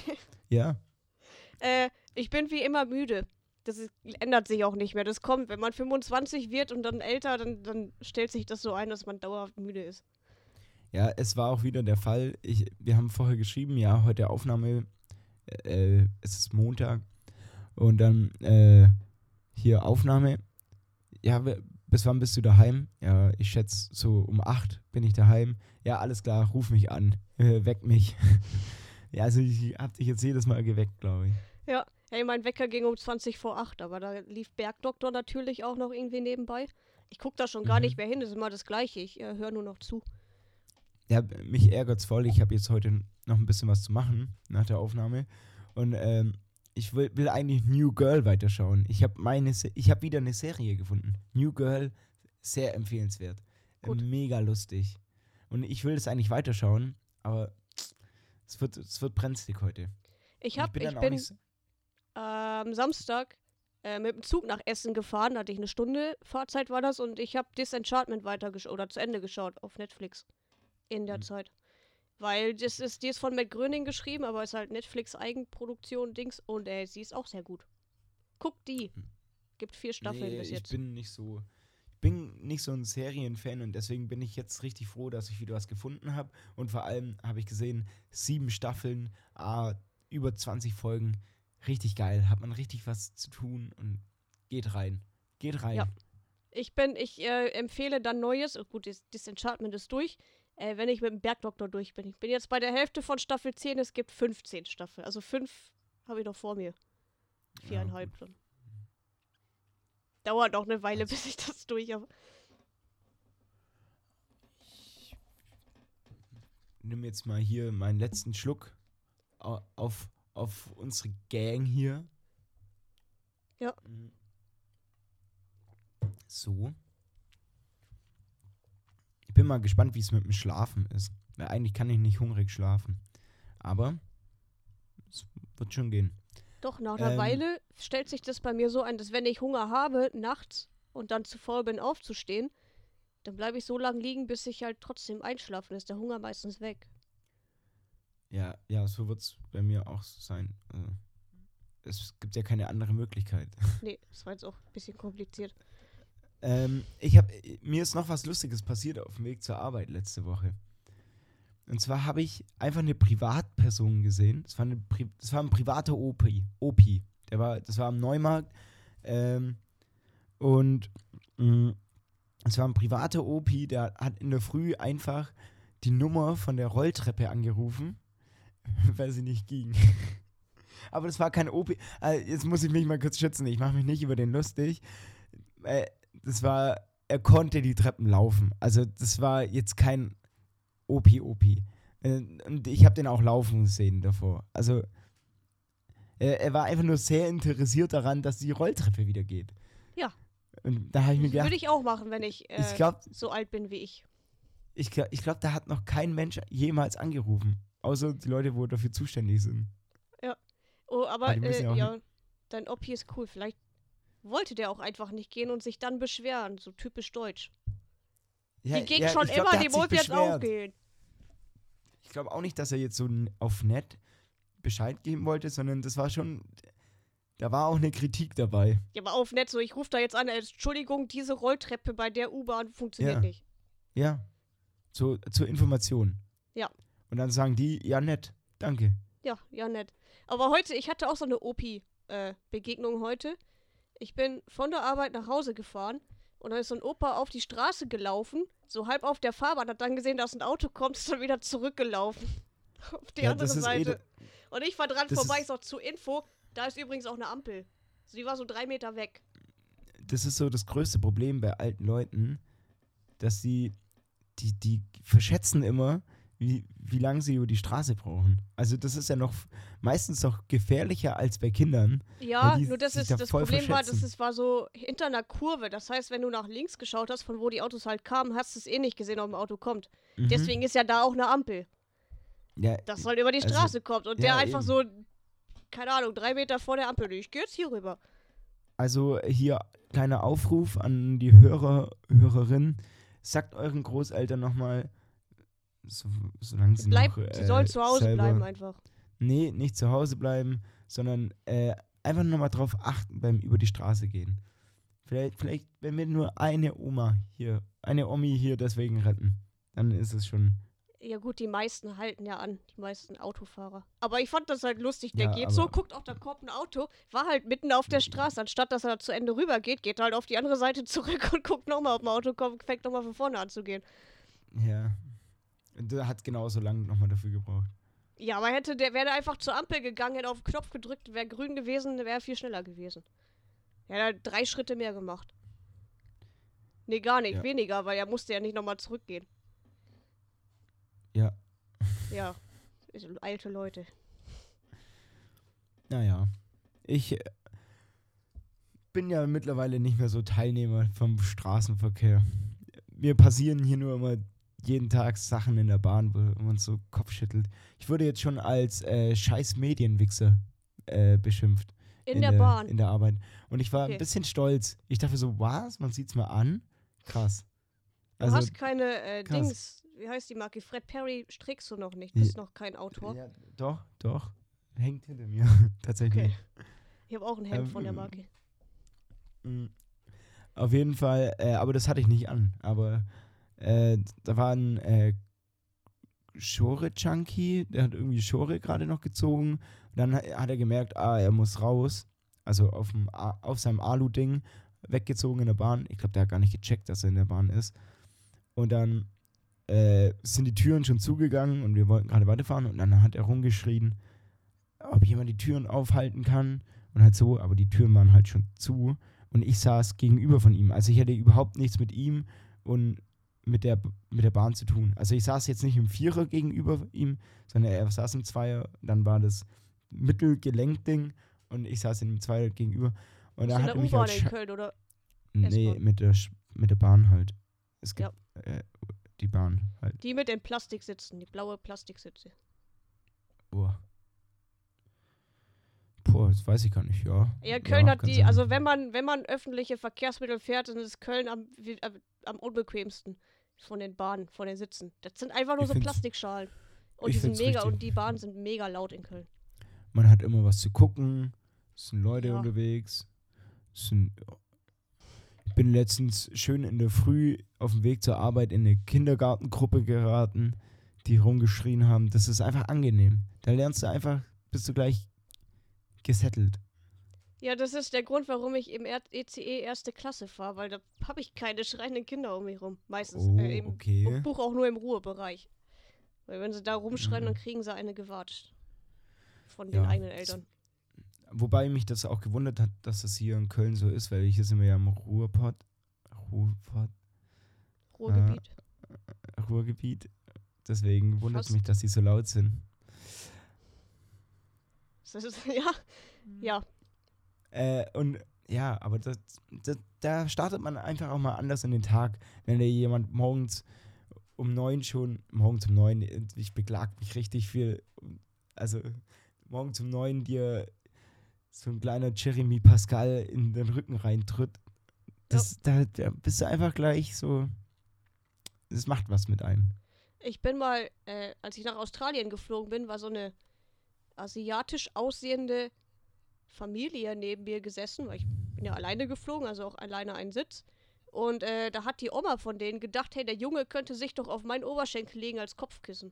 Speaker 1: Ja.
Speaker 2: Äh, ich bin wie immer müde. Das ist, ändert sich auch nicht mehr. Das kommt, wenn man 25 wird und dann älter, dann, dann stellt sich das so ein, dass man dauerhaft müde ist.
Speaker 1: Ja, es war auch wieder der Fall. Ich, wir haben vorher geschrieben, ja, heute Aufnahme, äh, es ist Montag. Und dann äh, hier Aufnahme. Ja, bis wann bist du daheim? Ja, ich schätze, so um 8 bin ich daheim. Ja, alles klar, ruf mich an. Äh, weck mich. ja, also ich hab dich jetzt jedes Mal geweckt, glaube ich.
Speaker 2: Ja, hey, mein Wecker ging um 20 vor 8, aber da lief Bergdoktor natürlich auch noch irgendwie nebenbei. Ich gucke da schon gar
Speaker 1: Mhm.
Speaker 2: nicht mehr hin, das ist immer das Gleiche. Ich äh, höre nur noch zu.
Speaker 1: Ja, mich ärgert's voll. Ich habe jetzt heute noch ein bisschen was zu machen nach der Aufnahme. Und ähm, ich will, will eigentlich New Girl weiterschauen. Ich habe meine, Se ich habe wieder eine Serie gefunden. New Girl, sehr empfehlenswert.
Speaker 2: Gut.
Speaker 1: Mega lustig. Und ich will das eigentlich weiterschauen, aber es wird, es wird brenzlig heute.
Speaker 2: Ich habe, ich
Speaker 1: dann auch
Speaker 2: bin
Speaker 1: nicht so-
Speaker 2: am Samstag äh, mit dem Zug nach Essen gefahren, da hatte ich eine Stunde Fahrzeit war das und ich habe Disenchantment weitergeschaut oder zu Ende geschaut auf Netflix in der
Speaker 1: Mhm.
Speaker 2: Zeit. Weil das ist, die ist von Matt Gröning geschrieben, aber ist halt Netflix Eigenproduktion Dings und äh, sie ist auch sehr gut. Guck die. Gibt vier Staffeln
Speaker 1: nee,
Speaker 2: bis
Speaker 1: ich
Speaker 2: jetzt.
Speaker 1: bin nicht so. Ich bin nicht so ein Serienfan und deswegen bin ich jetzt richtig froh, dass ich wieder was gefunden habe. Und vor allem habe ich gesehen, sieben Staffeln, ah, über 20 Folgen. Richtig geil. Hat man richtig was zu tun und geht rein. Geht rein.
Speaker 2: Ja. Ich bin, ich äh, empfehle dann Neues. Oh, gut, das Disenchantment ist durch. Äh, wenn ich mit dem Bergdoktor durch bin. Ich bin jetzt bei der Hälfte von Staffel 10. Es gibt 15 Staffeln. Also fünf habe ich noch vor mir. Viereinhalb dann. Dauert noch eine Weile, bis ich das durch habe.
Speaker 1: Nimm jetzt mal hier meinen letzten Schluck au- auf, auf unsere Gang hier.
Speaker 2: Ja.
Speaker 1: So. Ich bin mal gespannt, wie es mit dem Schlafen ist. Weil eigentlich kann ich nicht hungrig schlafen. Aber es wird schon gehen.
Speaker 2: Doch, nach einer
Speaker 1: Ähm.
Speaker 2: Weile stellt sich das bei mir so ein, dass wenn ich Hunger habe, nachts und dann zu faul bin aufzustehen, dann bleibe ich so lange liegen, bis ich halt trotzdem einschlafen. Ist der Hunger meistens weg.
Speaker 1: Ja, ja, so wird es bei mir auch sein. Also, es gibt ja keine andere Möglichkeit.
Speaker 2: Nee, das war jetzt auch ein bisschen kompliziert.
Speaker 1: Ähm, ich hab, mir ist noch was Lustiges passiert auf dem Weg zur Arbeit letzte Woche. Und zwar habe ich einfach eine Privatperson gesehen. Das war, eine Pri das war ein privater OP. OP. Der war, das war am Neumarkt. Ähm, und mh, es war ein privater OP, der hat in der Früh einfach die Nummer von der Rolltreppe angerufen, weil sie nicht ging. Aber das war kein OP. Äh, jetzt muss ich mich mal kurz schützen. Ich mache mich nicht über den lustig. Äh, das war, er konnte die Treppen laufen. Also das war jetzt kein OP-OP. Äh, und ich habe den auch laufen sehen davor. Also er, war einfach nur sehr interessiert daran, dass die Rolltreppe wieder geht.
Speaker 2: Ja.
Speaker 1: Und da habe ich mir
Speaker 2: Das
Speaker 1: gedacht,
Speaker 2: würde ich auch machen, wenn ich, äh,
Speaker 1: ich glaube,
Speaker 2: so alt bin wie ich.
Speaker 1: ich glaub, ich glaub, da hat noch kein Mensch jemals angerufen. Außer die Leute, wo dafür zuständig sind.
Speaker 2: Oh, aber
Speaker 1: müssen
Speaker 2: äh,
Speaker 1: ja
Speaker 2: ja, dein Oppi ist cool. Vielleicht wollte der auch einfach nicht gehen und sich dann beschweren. So typisch deutsch.
Speaker 1: Ja,
Speaker 2: die ging
Speaker 1: ja,
Speaker 2: schon
Speaker 1: glaub,
Speaker 2: immer, die wollte jetzt auch gehen.
Speaker 1: Ich glaube auch nicht, dass er jetzt so auf nett Bescheid geben wollte, sondern das war schon, da war auch eine Kritik dabei.
Speaker 2: Ja, aber auf nett so, ich rufe da jetzt an, äh, Entschuldigung, diese Rolltreppe bei der U-Bahn funktioniert
Speaker 1: Ja.
Speaker 2: nicht.
Speaker 1: Ja, zu, zur Information.
Speaker 2: Ja.
Speaker 1: Und dann sagen die, ja nett, danke.
Speaker 2: Ja, ja, nett. Aber heute, ich hatte auch so eine OP-Begegnung heute. Ich bin von der Arbeit nach Hause gefahren und dann ist so ein Opa auf die Straße gelaufen, so halb auf der Fahrbahn, hat dann gesehen, dass ein Auto kommt, ist dann wieder zurückgelaufen. auf die
Speaker 1: Ja,
Speaker 2: andere
Speaker 1: ist eh
Speaker 2: Seite. und ich war dran vorbei, ich sag zur Info, da ist übrigens auch eine Ampel. Sie war so drei Meter weg.
Speaker 1: Das ist so das größte Problem bei alten Leuten, dass sie, die, die verschätzen immer, wie, wie lange sie über die Straße brauchen. Also das ist ja noch meistens noch gefährlicher als bei Kindern.
Speaker 2: Ja, nur das ist
Speaker 1: da
Speaker 2: das Problem war, dass es war so hinter einer Kurve. Das heißt, wenn du nach links geschaut hast, von wo die Autos halt kamen, hast du es eh nicht gesehen, ob ein Auto kommt.
Speaker 1: Mhm.
Speaker 2: Deswegen ist ja da auch eine Ampel.
Speaker 1: ja,
Speaker 2: Das soll über die
Speaker 1: Also,
Speaker 2: Straße kommt. Und
Speaker 1: ja,
Speaker 2: der einfach
Speaker 1: eben.
Speaker 2: so keine Ahnung, drei Meter vor der Ampel. Ich gehe jetzt hier rüber.
Speaker 1: Also hier kleiner Aufruf an die Hörer, Hörerinnen. Sagt euren Großeltern nochmal, so, solange sie
Speaker 2: Bleibt,
Speaker 1: noch,
Speaker 2: sie
Speaker 1: äh,
Speaker 2: sollen zu Hause
Speaker 1: selber,
Speaker 2: bleiben einfach.
Speaker 1: Nee, nicht zu Hause bleiben, sondern äh, einfach nochmal drauf achten beim über die Straße gehen. Vielleicht, vielleicht, wenn wir nur eine Oma hier, eine Omi hier deswegen retten, dann ist es schon.
Speaker 2: Ja gut, die meisten halten ja an, die meisten Autofahrer. Aber ich fand das halt lustig. Der
Speaker 1: Ja,
Speaker 2: geht so, guckt auf, da kommt ein Auto, war halt mitten auf der Straße. Anstatt dass er zu Ende rüber geht, geht er halt auf die andere Seite zurück und guckt nochmal, ob ein Auto kommt, fängt nochmal von vorne an zu gehen.
Speaker 1: Ja. Der hat genauso lange nochmal dafür gebraucht.
Speaker 2: Ja, aber hätte der, wäre einfach zur Ampel gegangen, hätte auf den Knopf gedrückt, wäre grün gewesen, wäre viel schneller gewesen. Er hat halt drei Schritte mehr gemacht. Nee, gar nicht,
Speaker 1: Ja.
Speaker 2: weniger, weil er musste ja nicht nochmal zurückgehen.
Speaker 1: Ja.
Speaker 2: Ja, alte Leute.
Speaker 1: Naja. Ich äh, bin ja mittlerweile nicht mehr so Teilnehmer vom Straßenverkehr. Mir passieren hier nur immer jeden Tag Sachen in der Bahn, wo man so Kopf schüttelt. Ich wurde jetzt schon als äh, scheiß Medienwichser äh, beschimpft.
Speaker 2: In, der, Bahn.
Speaker 1: In der Arbeit. Und ich war
Speaker 2: Okay.
Speaker 1: ein bisschen stolz. Ich dachte so, was? Man sieht's mal an? Krass.
Speaker 2: Du
Speaker 1: Also,
Speaker 2: hast keine äh. Dings, wie heißt die Marke? Fred Perry strickst du noch nicht, bist noch kein Autor.
Speaker 1: ja, doch, doch. Hängt hinter mir. Tatsächlich.
Speaker 2: Okay. Ich habe auch ein Hemd von der
Speaker 1: Ähm,
Speaker 2: Marke.
Speaker 1: Mm. Auf jeden Fall, äh, aber das hatte ich nicht an. Aber äh, da war ein äh, Schore-Junkie, der hat irgendwie Schore gerade noch gezogen. Und dann ha- hat er gemerkt, ah, er muss raus. Also auf, auf seinem Alu-Ding, weggezogen in der Bahn. Ich glaube, der hat gar nicht gecheckt, dass er in der Bahn ist. Und dann äh, sind die Türen schon zugegangen und wir wollten gerade weiterfahren. Und dann hat er rumgeschrien, ob jemand die Türen aufhalten kann. Und halt so, aber die Türen waren halt schon zu und ich saß gegenüber von ihm. Also ich hatte überhaupt nichts mit ihm und mit der, mit der Bahn zu tun. Also ich saß jetzt nicht im Vierer gegenüber ihm, sondern er saß im Zweier, dann war das Mittelgelenkding und ich saß in dem Zweier gegenüber. Und
Speaker 2: Bist
Speaker 1: er hat
Speaker 2: der
Speaker 1: mich
Speaker 2: U-Bahn
Speaker 1: halt
Speaker 2: in Köln, oder?
Speaker 1: Nee, mit der, mit der Bahn halt. Es gibt äh, die Bahn halt.
Speaker 2: Die mit den Plastiksitzen, die blaue Plastiksitze.
Speaker 1: Boah. Boah, das weiß ich gar nicht, ja.
Speaker 2: Ja, Köln hat
Speaker 1: kann
Speaker 2: die,
Speaker 1: sein.
Speaker 2: also wenn man, wenn man öffentliche Verkehrsmittel fährt, dann ist Köln am, am, am unbequemsten von den Bahnen, von den Sitzen. Das sind einfach nur
Speaker 1: Ich
Speaker 2: so Plastikschalen. Und die sind mega
Speaker 1: richtig.
Speaker 2: und die Bahnen sind mega laut in Köln.
Speaker 1: Man hat immer was zu gucken. Es sind Leute
Speaker 2: Ja.
Speaker 1: unterwegs. Es sind, ich bin letztens schön in der Früh auf dem Weg zur Arbeit in eine Kindergartengruppe geraten, die rumgeschrien haben. Das ist einfach angenehm. Da lernst du einfach, bist du gleich gesettelt.
Speaker 2: Ja, das ist der Grund, warum ich im ECE erste Klasse fahre, weil da habe ich keine schreienden Kinder um mich rum. Meistens.
Speaker 1: Oh,
Speaker 2: äh, im
Speaker 1: okay.
Speaker 2: Buch auch nur im Ruhebereich. Weil wenn sie da rumschreien,
Speaker 1: Mhm.
Speaker 2: dann kriegen sie eine gewartet. Von den
Speaker 1: Ja,
Speaker 2: eigenen
Speaker 1: das-
Speaker 2: Eltern.
Speaker 1: Wobei mich das auch gewundert hat, dass das hier in Köln so ist, weil hier sind wir ja im Ruhrpott. Ruhrpott,
Speaker 2: Ruhrgebiet.
Speaker 1: Ruhrgebiet. Deswegen wundert es
Speaker 2: Fast.
Speaker 1: mich, dass die so laut sind.
Speaker 2: Das ist, ja, ja.
Speaker 1: Äh, und ja, aber das, das, da startet man einfach auch mal anders in den Tag, wenn da jemand morgens um neun schon, morgens um neun, ich beklag mich richtig viel, also morgens um neun dir so ein kleiner Jeremy Pascal in den Rücken reintritt. Das, da, da bist du einfach gleich so, das macht was mit einem.
Speaker 2: Ich bin mal, äh, als ich nach Australien geflogen bin, war so eine asiatisch aussehende Familie neben mir gesessen, weil ich bin ja alleine geflogen, also auch alleine einen Sitz. Und äh, da hat die Oma von denen gedacht, hey, der Junge könnte sich doch auf meinen Oberschenkel legen als Kopfkissen.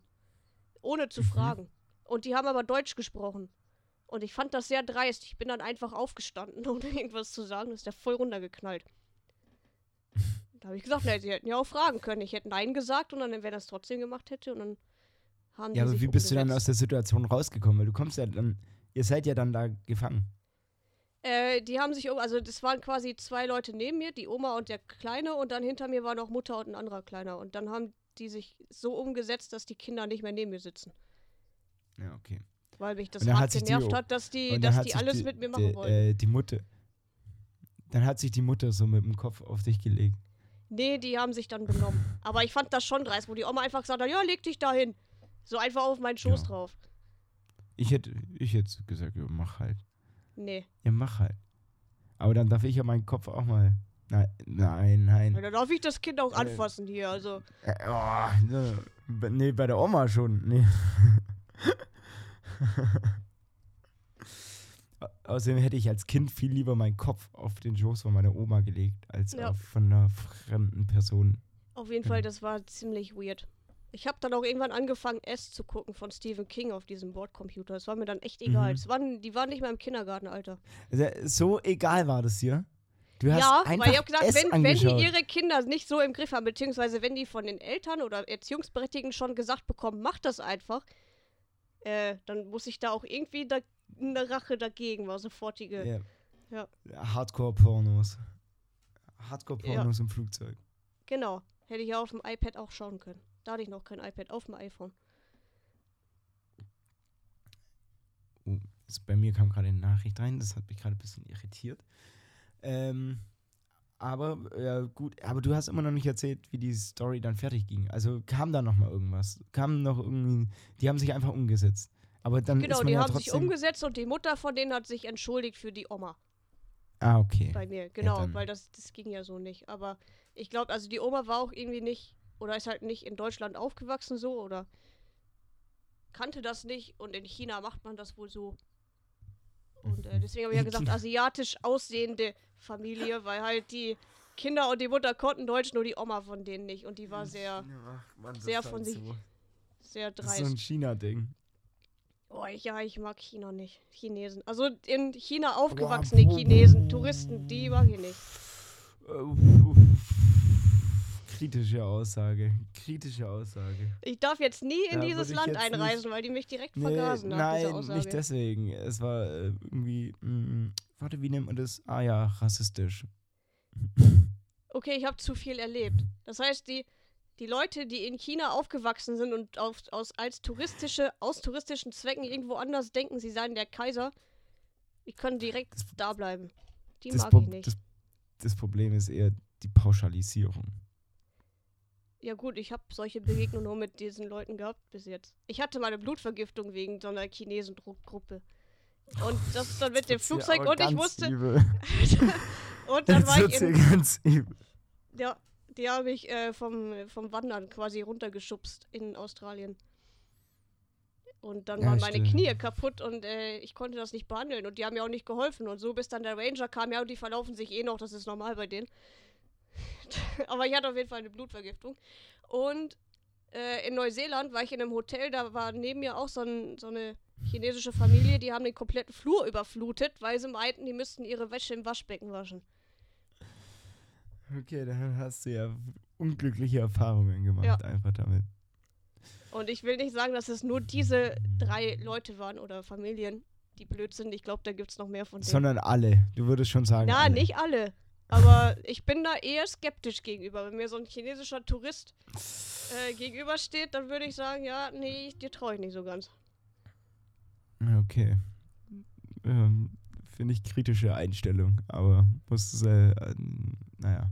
Speaker 2: Ohne zu
Speaker 1: Mhm.
Speaker 2: fragen. Und die haben aber Deutsch gesprochen. Und ich fand das sehr dreist. Ich bin dann einfach aufgestanden, ohne irgendwas zu sagen. Das ist ja voll runtergeknallt. Da habe ich gesagt, na, sie hätten ja auch fragen können. Ich hätte Nein gesagt und dann, wenn er das trotzdem gemacht hätte, und dann haben die
Speaker 1: Ja, aber wie bist du dann aus
Speaker 2: umgesetzt.
Speaker 1: der Situation rausgekommen? Weil du kommst ja dann, ihr seid ja dann da gefangen.
Speaker 2: Äh, die haben sich um, also das waren quasi zwei Leute neben mir, die Oma und der Kleine, und dann hinter mir war noch Mutter und ein anderer Kleiner. Und dann haben die sich so umgesetzt, dass die Kinder nicht mehr neben mir sitzen.
Speaker 1: Ja, okay.
Speaker 2: Weil mich das
Speaker 1: hat
Speaker 2: hart
Speaker 1: die
Speaker 2: genervt
Speaker 1: O-
Speaker 2: hat, dass die, dass
Speaker 1: hat
Speaker 2: die alles
Speaker 1: die,
Speaker 2: mit mir
Speaker 1: die,
Speaker 2: machen wollten.
Speaker 1: Äh, die Mutter. Dann hat sich die Mutter so mit dem Kopf auf dich gelegt.
Speaker 2: Nee, die haben sich dann benommen. Aber ich fand das schon dreist, wo die Oma einfach gesagt hat, ja, leg dich da hin. So einfach auf meinen Schoß
Speaker 1: Ja.
Speaker 2: drauf.
Speaker 1: Ich hätte, ich hätte gesagt, ja, mach halt.
Speaker 2: Nee.
Speaker 1: Ja, mach halt. Aber dann darf ich ja meinen Kopf auch mal. Nein, nein, nein.
Speaker 2: Ja, dann darf ich das Kind auch
Speaker 1: Äh.
Speaker 2: anfassen hier, also.
Speaker 1: Äh, oh, ne, nee, bei der Oma schon. Nee. Au- Außerdem hätte ich als Kind viel lieber meinen Kopf auf den Schoß von meiner Oma gelegt, als
Speaker 2: Ja.
Speaker 1: auf von einer fremden Person.
Speaker 2: Auf jeden. Fall, das war ziemlich weird. Ich habe dann auch irgendwann angefangen, S zu gucken von Stephen King auf diesem Bordcomputer. Das war mir dann echt egal.
Speaker 1: Mhm.
Speaker 2: Es waren, die waren nicht mehr im Kindergartenalter.
Speaker 1: So egal war das dir. Du hast
Speaker 2: ja,
Speaker 1: einfach
Speaker 2: weil ich habe gesagt,
Speaker 1: S
Speaker 2: wenn, wenn die ihre Kinder nicht so im Griff haben, beziehungsweise wenn die von den Eltern oder Erziehungsberechtigten schon gesagt bekommen, mach das einfach, äh, dann muss ich da auch irgendwie da, eine Rache dagegen, war sofortige.
Speaker 1: Ja.
Speaker 2: Ja.
Speaker 1: Hardcore-Pornos. Hardcore-Pornos im Flugzeug.
Speaker 2: Genau. Hätte ich ja auf dem iPad auch schauen können. Da hatte ich noch kein iPad, auf dem iPhone.
Speaker 1: Oh, bei mir kam gerade eine Nachricht rein, das hat mich gerade ein bisschen irritiert. Ähm, aber ja, gut, aber du hast immer noch nicht erzählt, wie die Story dann fertig ging. Also kam da noch mal irgendwas? Kam noch irgendwie, die haben sich einfach umgesetzt. Aber dann
Speaker 2: Genau, die
Speaker 1: ja
Speaker 2: haben sich umgesetzt und die Mutter von denen hat sich entschuldigt für die Oma
Speaker 1: Ah, okay.
Speaker 2: bei mir. Genau,
Speaker 1: dann-
Speaker 2: weil das, das ging ja so nicht. Aber ich glaube, also die Oma war auch irgendwie nicht, oder ist halt nicht in Deutschland aufgewachsen so, oder kannte das nicht und in China macht man das wohl so. Und äh, deswegen habe ich ja gesagt, asiatisch aussehende Familie, weil halt die Kinder und die Mutter konnten Deutsch, nur die Oma von denen nicht. Und die war sehr, sehr von sich-
Speaker 1: So.
Speaker 2: sehr
Speaker 1: Das ist so ein
Speaker 2: dreist.
Speaker 1: China-Ding.
Speaker 2: Oh, ja, ich mag China nicht. Chinesen. Also in China aufgewachsene
Speaker 1: boah,
Speaker 2: Chinesen, Touristen, die mag ich nicht.
Speaker 1: Kritische Aussage. Kritische Aussage.
Speaker 2: Ich darf jetzt nie in
Speaker 1: Da
Speaker 2: dieses Land
Speaker 1: jetzt nicht-
Speaker 2: einreisen, weil die mich direkt
Speaker 1: Nee,
Speaker 2: vergasen dieser
Speaker 1: nein, nicht deswegen. Es war äh, irgendwie, mm, warte, wie nennt man das? Ah ja, rassistisch.
Speaker 2: Okay, ich habe zu viel erlebt. Das heißt, die, die Leute, die in China aufgewachsen sind und auf, aus, als touristische, aus touristischen Zwecken irgendwo anders denken, sie seien der Kaiser, die können direkt
Speaker 1: Das-
Speaker 2: da bleiben. Die mag
Speaker 1: Pro
Speaker 2: ich nicht.
Speaker 1: das, das Problem ist eher die Pauschalisierung.
Speaker 2: Ja gut, ich habe solche Begegnungen nur mit diesen Leuten gehabt bis jetzt. Ich hatte mal eine Blutvergiftung wegen so einer Chinesengruppe. Und das dann mit dem Flugzeug und ich musste. Und dann war ich in,
Speaker 1: ganz übel.
Speaker 2: Ja, die habe ich äh, vom, vom Wandern quasi runtergeschubst in Australien. Und dann
Speaker 1: Ja,
Speaker 2: waren meine
Speaker 1: stimmt.
Speaker 2: Knie kaputt und äh, ich konnte das nicht behandeln und die haben mir auch nicht geholfen. Und so bis dann der Ranger kam, ja, und die verlaufen sich eh noch, das ist normal bei denen. Aber ich hatte auf jeden Fall eine Blutvergiftung. Und äh, in Neuseeland war ich in einem Hotel, da war neben mir auch so, ein, so eine chinesische Familie, die haben den kompletten Flur überflutet, weil sie meinten, die müssten ihre Wäsche im Waschbecken waschen.
Speaker 1: Okay, dann hast du ja unglückliche Erfahrungen gemacht,
Speaker 2: Ja.
Speaker 1: einfach damit.
Speaker 2: Und ich will nicht sagen, dass es nur diese drei Leute waren oder Familien, die blöd sind. Ich glaube, da gibt es noch mehr von denen.
Speaker 1: Sondern alle. Du würdest schon sagen. Alle.
Speaker 2: nicht alle. Aber ich bin da eher skeptisch gegenüber. Wenn mir so ein chinesischer Tourist äh, gegenübersteht, dann würde ich sagen, ja, nee, dir traue ich nicht so ganz.
Speaker 1: Okay. Ähm, Finde ich kritische Einstellung, aber muss, äh, äh, naja.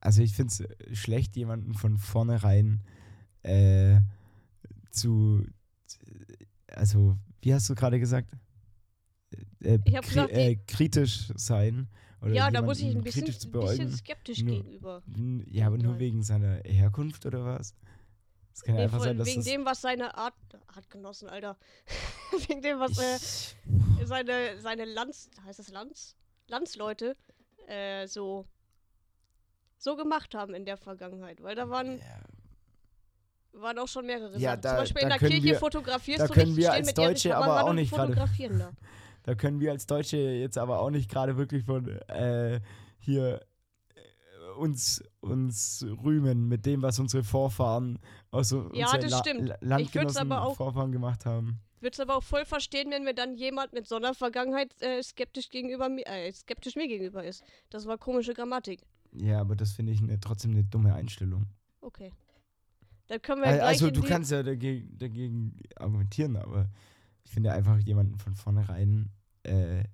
Speaker 1: Also ich finde es schlecht, jemanden von vornherein äh, zu, also wie hast du gerade gesagt? Äh,
Speaker 2: gesagt,
Speaker 1: äh, kritisch sein. Oder
Speaker 2: ja, da muss ich ein bisschen, bisschen skeptisch
Speaker 1: Nur-
Speaker 2: gegenüber.
Speaker 1: Ja, aber nur
Speaker 2: Nein.
Speaker 1: wegen seiner Herkunft oder was? Es kann ja
Speaker 2: Nee,
Speaker 1: einfach sein, dass
Speaker 2: wegen
Speaker 1: das
Speaker 2: dem, was seine Art, Artgenossen, Alter. wegen dem, was äh, seine, seine Lands, heißt das Lands? Landsleute äh, so, so gemacht haben in der Vergangenheit. Weil da waren,
Speaker 1: Ja,
Speaker 2: waren auch schon mehrere
Speaker 1: Ja,
Speaker 2: Sachen.
Speaker 1: da-
Speaker 2: Zum Beispiel in der Kirche
Speaker 1: wir-
Speaker 2: fotografierst
Speaker 1: da
Speaker 2: du
Speaker 1: können wir
Speaker 2: stehen
Speaker 1: als Deutsche aber auch nicht
Speaker 2: fotografieren da.
Speaker 1: Da können wir als Deutsche jetzt aber auch nicht gerade wirklich von äh, hier äh, uns, uns rühmen mit dem, was unsere Vorfahren aus so
Speaker 2: Ja,
Speaker 1: unseren
Speaker 2: das stimmt.
Speaker 1: La
Speaker 2: Ich
Speaker 1: Landgenossen
Speaker 2: auch-
Speaker 1: Vorfahren gemacht haben.
Speaker 2: Würde es aber auch voll verstehen, wenn mir dann jemand mit so einer Vergangenheit äh, skeptisch gegenüber mir, äh, skeptisch mir gegenüber ist. Das war komische Grammatik.
Speaker 1: Ja, aber das finde ich ne, trotzdem eine dumme Einstellung.
Speaker 2: Okay. Dann können wir
Speaker 1: Al-
Speaker 2: gleich
Speaker 1: Also du kannst ja dagegen, dagegen argumentieren, aber ich finde einfach jemanden von vornherein äh,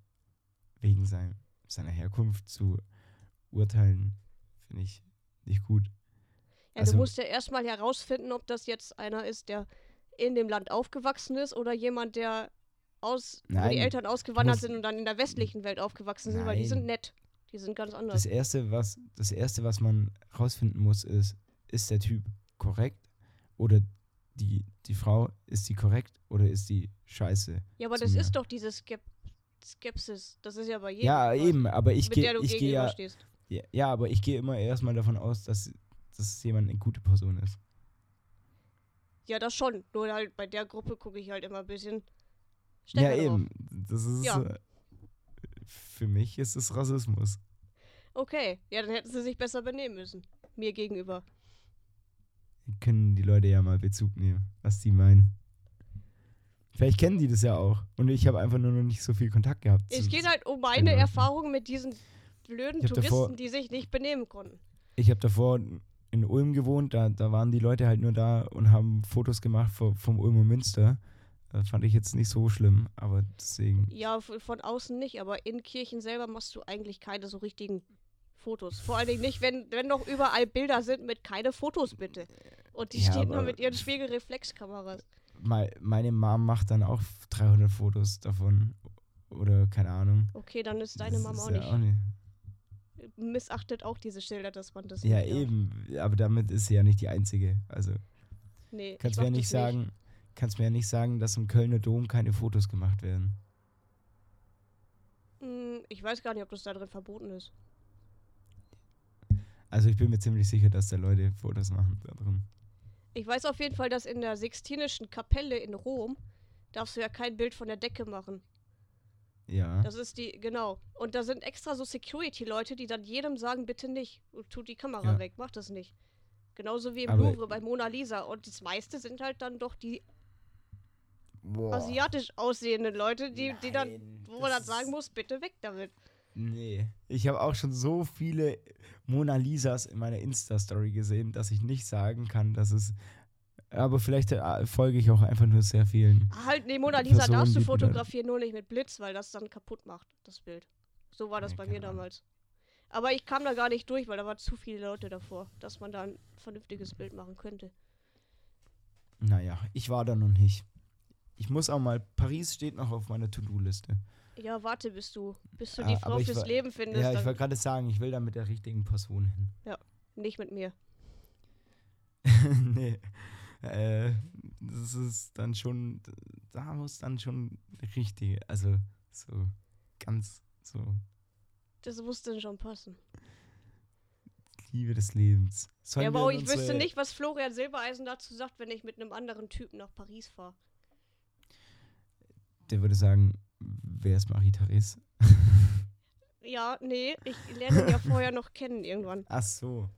Speaker 1: wegen sein, seiner Herkunft zu urteilen, finde ich nicht gut.
Speaker 2: Ja,
Speaker 1: also-
Speaker 2: du musst ja erstmal herausfinden, ob das jetzt einer ist, der in dem Land aufgewachsen ist oder jemand, der aus, wo
Speaker 1: Nein,
Speaker 2: die Eltern ausgewandert
Speaker 1: musst-
Speaker 2: sind und dann in der westlichen Welt aufgewachsen sind, weil die sind
Speaker 1: Nein.
Speaker 2: nett. Die sind ganz anders.
Speaker 1: Das erste, was, das erste, was man rausfinden muss, ist, ist der Typ korrekt oder die, die Frau, ist die korrekt oder ist die scheiße?
Speaker 2: Ja, aber das
Speaker 1: mir.
Speaker 2: ist doch diese Skep Skepsis. Das ist ja bei jedem.
Speaker 1: Ja,
Speaker 2: was,
Speaker 1: eben, aber ich
Speaker 2: mit
Speaker 1: gehe
Speaker 2: der du
Speaker 1: ich gehe ja, ja, ja, aber ich gehe immer erstmal davon aus, dass, dass jemand eine gute Person ist.
Speaker 2: Ja, das schon. Nur halt bei der Gruppe gucke ich halt immer ein bisschen
Speaker 1: Ja,
Speaker 2: stärker drauf.
Speaker 1: eben. Das ist
Speaker 2: Ja.
Speaker 1: äh, für mich ist es Rassismus.
Speaker 2: Okay, ja, dann hätten sie sich besser benehmen müssen. Mir gegenüber.
Speaker 1: Können die Leute ja mal Bezug nehmen, was die meinen. Vielleicht kennen die das ja auch. Und ich habe einfach nur noch nicht so viel Kontakt gehabt.
Speaker 2: Es geht halt um meine. Erfahrung mit diesen blöden Touristen,
Speaker 1: davor-
Speaker 2: die sich nicht benehmen konnten.
Speaker 1: Ich habe davor in Ulm gewohnt, da, da waren die Leute halt nur da und haben Fotos gemacht vom, vom Ulmer Münster. Das fand ich jetzt nicht so schlimm, aber deswegen.
Speaker 2: Ja, von außen nicht, aber in Kirchen selber machst du eigentlich keine so richtigen Fotos. Vor allen Dingen nicht, wenn, wenn noch überall Bilder sind mit keine Fotos bitte. Und die
Speaker 1: Ja,
Speaker 2: stehen nur mit ihren Spiegelreflexkameras.
Speaker 1: Mei- Meine Mom macht dann auch 300 Fotos davon. Oder keine Ahnung.
Speaker 2: Okay, dann ist deine
Speaker 1: Das
Speaker 2: Mama
Speaker 1: ist
Speaker 2: auch,
Speaker 1: ja
Speaker 2: nicht,
Speaker 1: auch nicht.
Speaker 2: Missachtet auch diese Schilder, dass man das
Speaker 1: Ja,
Speaker 2: nicht darf.
Speaker 1: eben. Aber damit ist sie ja nicht die Einzige. Also
Speaker 2: Nee,
Speaker 1: kannst mir ja nicht sagen, kannst mir ja nicht sagen, dass im Kölner Dom keine Fotos gemacht werden.
Speaker 2: Hm, Ich weiß gar nicht, ob das da drin verboten ist.
Speaker 1: Also ich bin mir ziemlich sicher, dass da Leute Fotos machen da drin.
Speaker 2: Ich weiß auf jeden Fall, dass in der Sixtinischen Kapelle in Rom darfst du ja kein Bild von der Decke machen.
Speaker 1: Ja.
Speaker 2: Das ist die, genau. Und da sind extra so Security-Leute, die dann jedem sagen, bitte nicht. Tut die Kamera
Speaker 1: Ja.
Speaker 2: weg, mach das nicht. Genauso wie im
Speaker 1: Aber-
Speaker 2: Louvre bei Mona Lisa. Und das meiste sind halt dann doch die
Speaker 1: Boah.
Speaker 2: asiatisch aussehenden Leute, die, die dann,
Speaker 1: Nein,
Speaker 2: wo man dann sagen muss, bitte weg damit.
Speaker 1: Nee. Ich habe auch schon so viele Mona Lisas in meiner Insta-Story gesehen, dass ich nicht sagen kann, dass es. Aber vielleicht äh, folge ich auch einfach nur sehr vielen.
Speaker 2: Halt, nee, Mona Lisa
Speaker 1: Personen,
Speaker 2: darfst du fotografieren, nur nicht mit Blitz, weil das dann kaputt macht, das Bild. So war das
Speaker 1: Nee,
Speaker 2: bei mir damals. Aber ich kam da gar nicht durch, weil da waren zu viele Leute davor, dass man da ein vernünftiges Bild machen könnte.
Speaker 1: Naja, ich war da noch nicht. Ich muss auch mal. Paris steht noch auf meiner To-Do-Liste.
Speaker 2: Ja, warte, bis du, bis du
Speaker 1: Ah,
Speaker 2: die
Speaker 1: aber
Speaker 2: Frau fürs
Speaker 1: war-
Speaker 2: Leben findest,
Speaker 1: Ja, ich wollte gerade sagen, ich will da mit der richtigen Person hin.
Speaker 2: nicht mit mir.
Speaker 1: nee. Äh, das ist dann schon. Da muss dann schon richtig. Also, so. Ganz so.
Speaker 2: Das muss dann schon passen.
Speaker 1: Liebe des Lebens. Sollen
Speaker 2: ja, aber ich wüsste nicht, was Florian Silbereisen dazu sagt, wenn ich mit einem anderen Typen nach Paris fahre.
Speaker 1: Der würde sagen, wer ist Marie-Therese?
Speaker 2: Ja, nee, ich lerne ihn ja vorher noch kennen irgendwann.
Speaker 1: Ach so.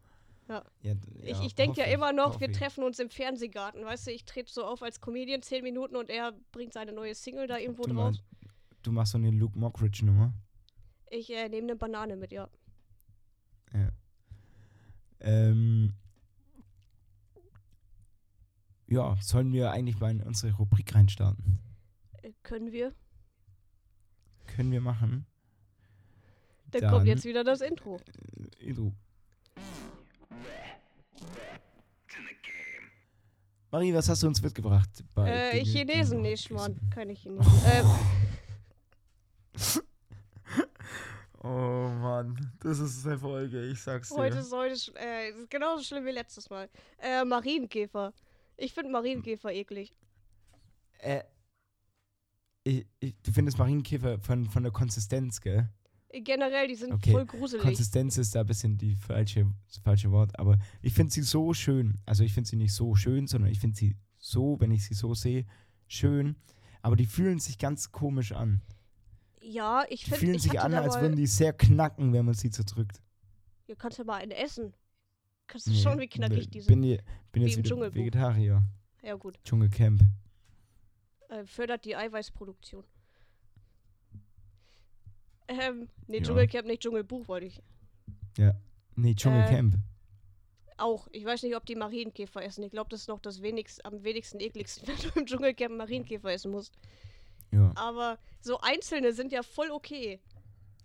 Speaker 2: Ja.
Speaker 1: d-
Speaker 2: Ich,
Speaker 1: ja,
Speaker 2: ich denke ja immer noch, wir
Speaker 1: ich.
Speaker 2: treffen uns im Fernsehgarten. Weißt du, ich trete so auf als Comedian 10 Minuten und er bringt seine neue Single da irgendwo
Speaker 1: Du,
Speaker 2: drauf.
Speaker 1: meinst, du machst so eine Luke Mockridge-Nummer.
Speaker 2: Ich äh, nehme eine Banane mit, ja.
Speaker 1: Ja. Ähm, ja, sollen wir eigentlich mal in unsere Rubrik reinstarten?
Speaker 2: Äh, können wir?
Speaker 1: Können wir machen.
Speaker 2: Dann,
Speaker 1: Dann-
Speaker 2: kommt jetzt wieder das Intro.
Speaker 1: Äh, Intro. Marie, was hast du uns mitgebracht? Bei
Speaker 2: Äh, Chinesen Mann.
Speaker 1: wissen?
Speaker 2: Keine Chinesen. ähm,
Speaker 1: Oh Mann, das ist eine Folge, ich sag's dir.
Speaker 2: heute ist heute sch- äh, es ist genauso schlimm wie letztes Mal. Äh, Marienkäfer. Ich finde Marienkäfer eklig.
Speaker 1: Äh, ich, ich, du findest Marienkäfer von, von der Konsistenz, gell?
Speaker 2: Äh, Generell, die sind
Speaker 1: Okay,
Speaker 2: voll gruselig.
Speaker 1: Konsistenz ist da ein bisschen die falsche, das falsche Wort, aber ich finde sie so schön. Also ich finde sie nicht so schön, sondern ich finde sie so, wenn ich sie so sehe, schön. Aber die fühlen sich ganz komisch an.
Speaker 2: ja, ich
Speaker 1: Die
Speaker 2: finde,
Speaker 1: fühlen
Speaker 2: ich
Speaker 1: sich an, als würden die sehr knacken, wenn man sie zerdrückt.
Speaker 2: Ihr kannst ja mal einen essen. Kannst du
Speaker 1: Nee,
Speaker 2: schon, wie knackig die sind.
Speaker 1: Bin, bin jetzt
Speaker 2: im
Speaker 1: wieder
Speaker 2: Dschungelbuch.
Speaker 1: Vegetarier.
Speaker 2: Ja, gut.
Speaker 1: Dschungelcamp.
Speaker 2: Äh, fördert die Eiweißproduktion. Ähm, nee,
Speaker 1: Ja.
Speaker 2: Dschungelcamp, nicht Dschungelbuch, wollte ich.
Speaker 1: Nee, Dschungelcamp.
Speaker 2: Auch. Ich weiß nicht, ob die Marienkäfer essen. Ich glaube, das ist noch das wenigst, am wenigsten ekligsten, wenn du im Dschungelcamp Marienkäfer essen musst.
Speaker 1: ja.
Speaker 2: Aber so einzelne sind ja voll okay.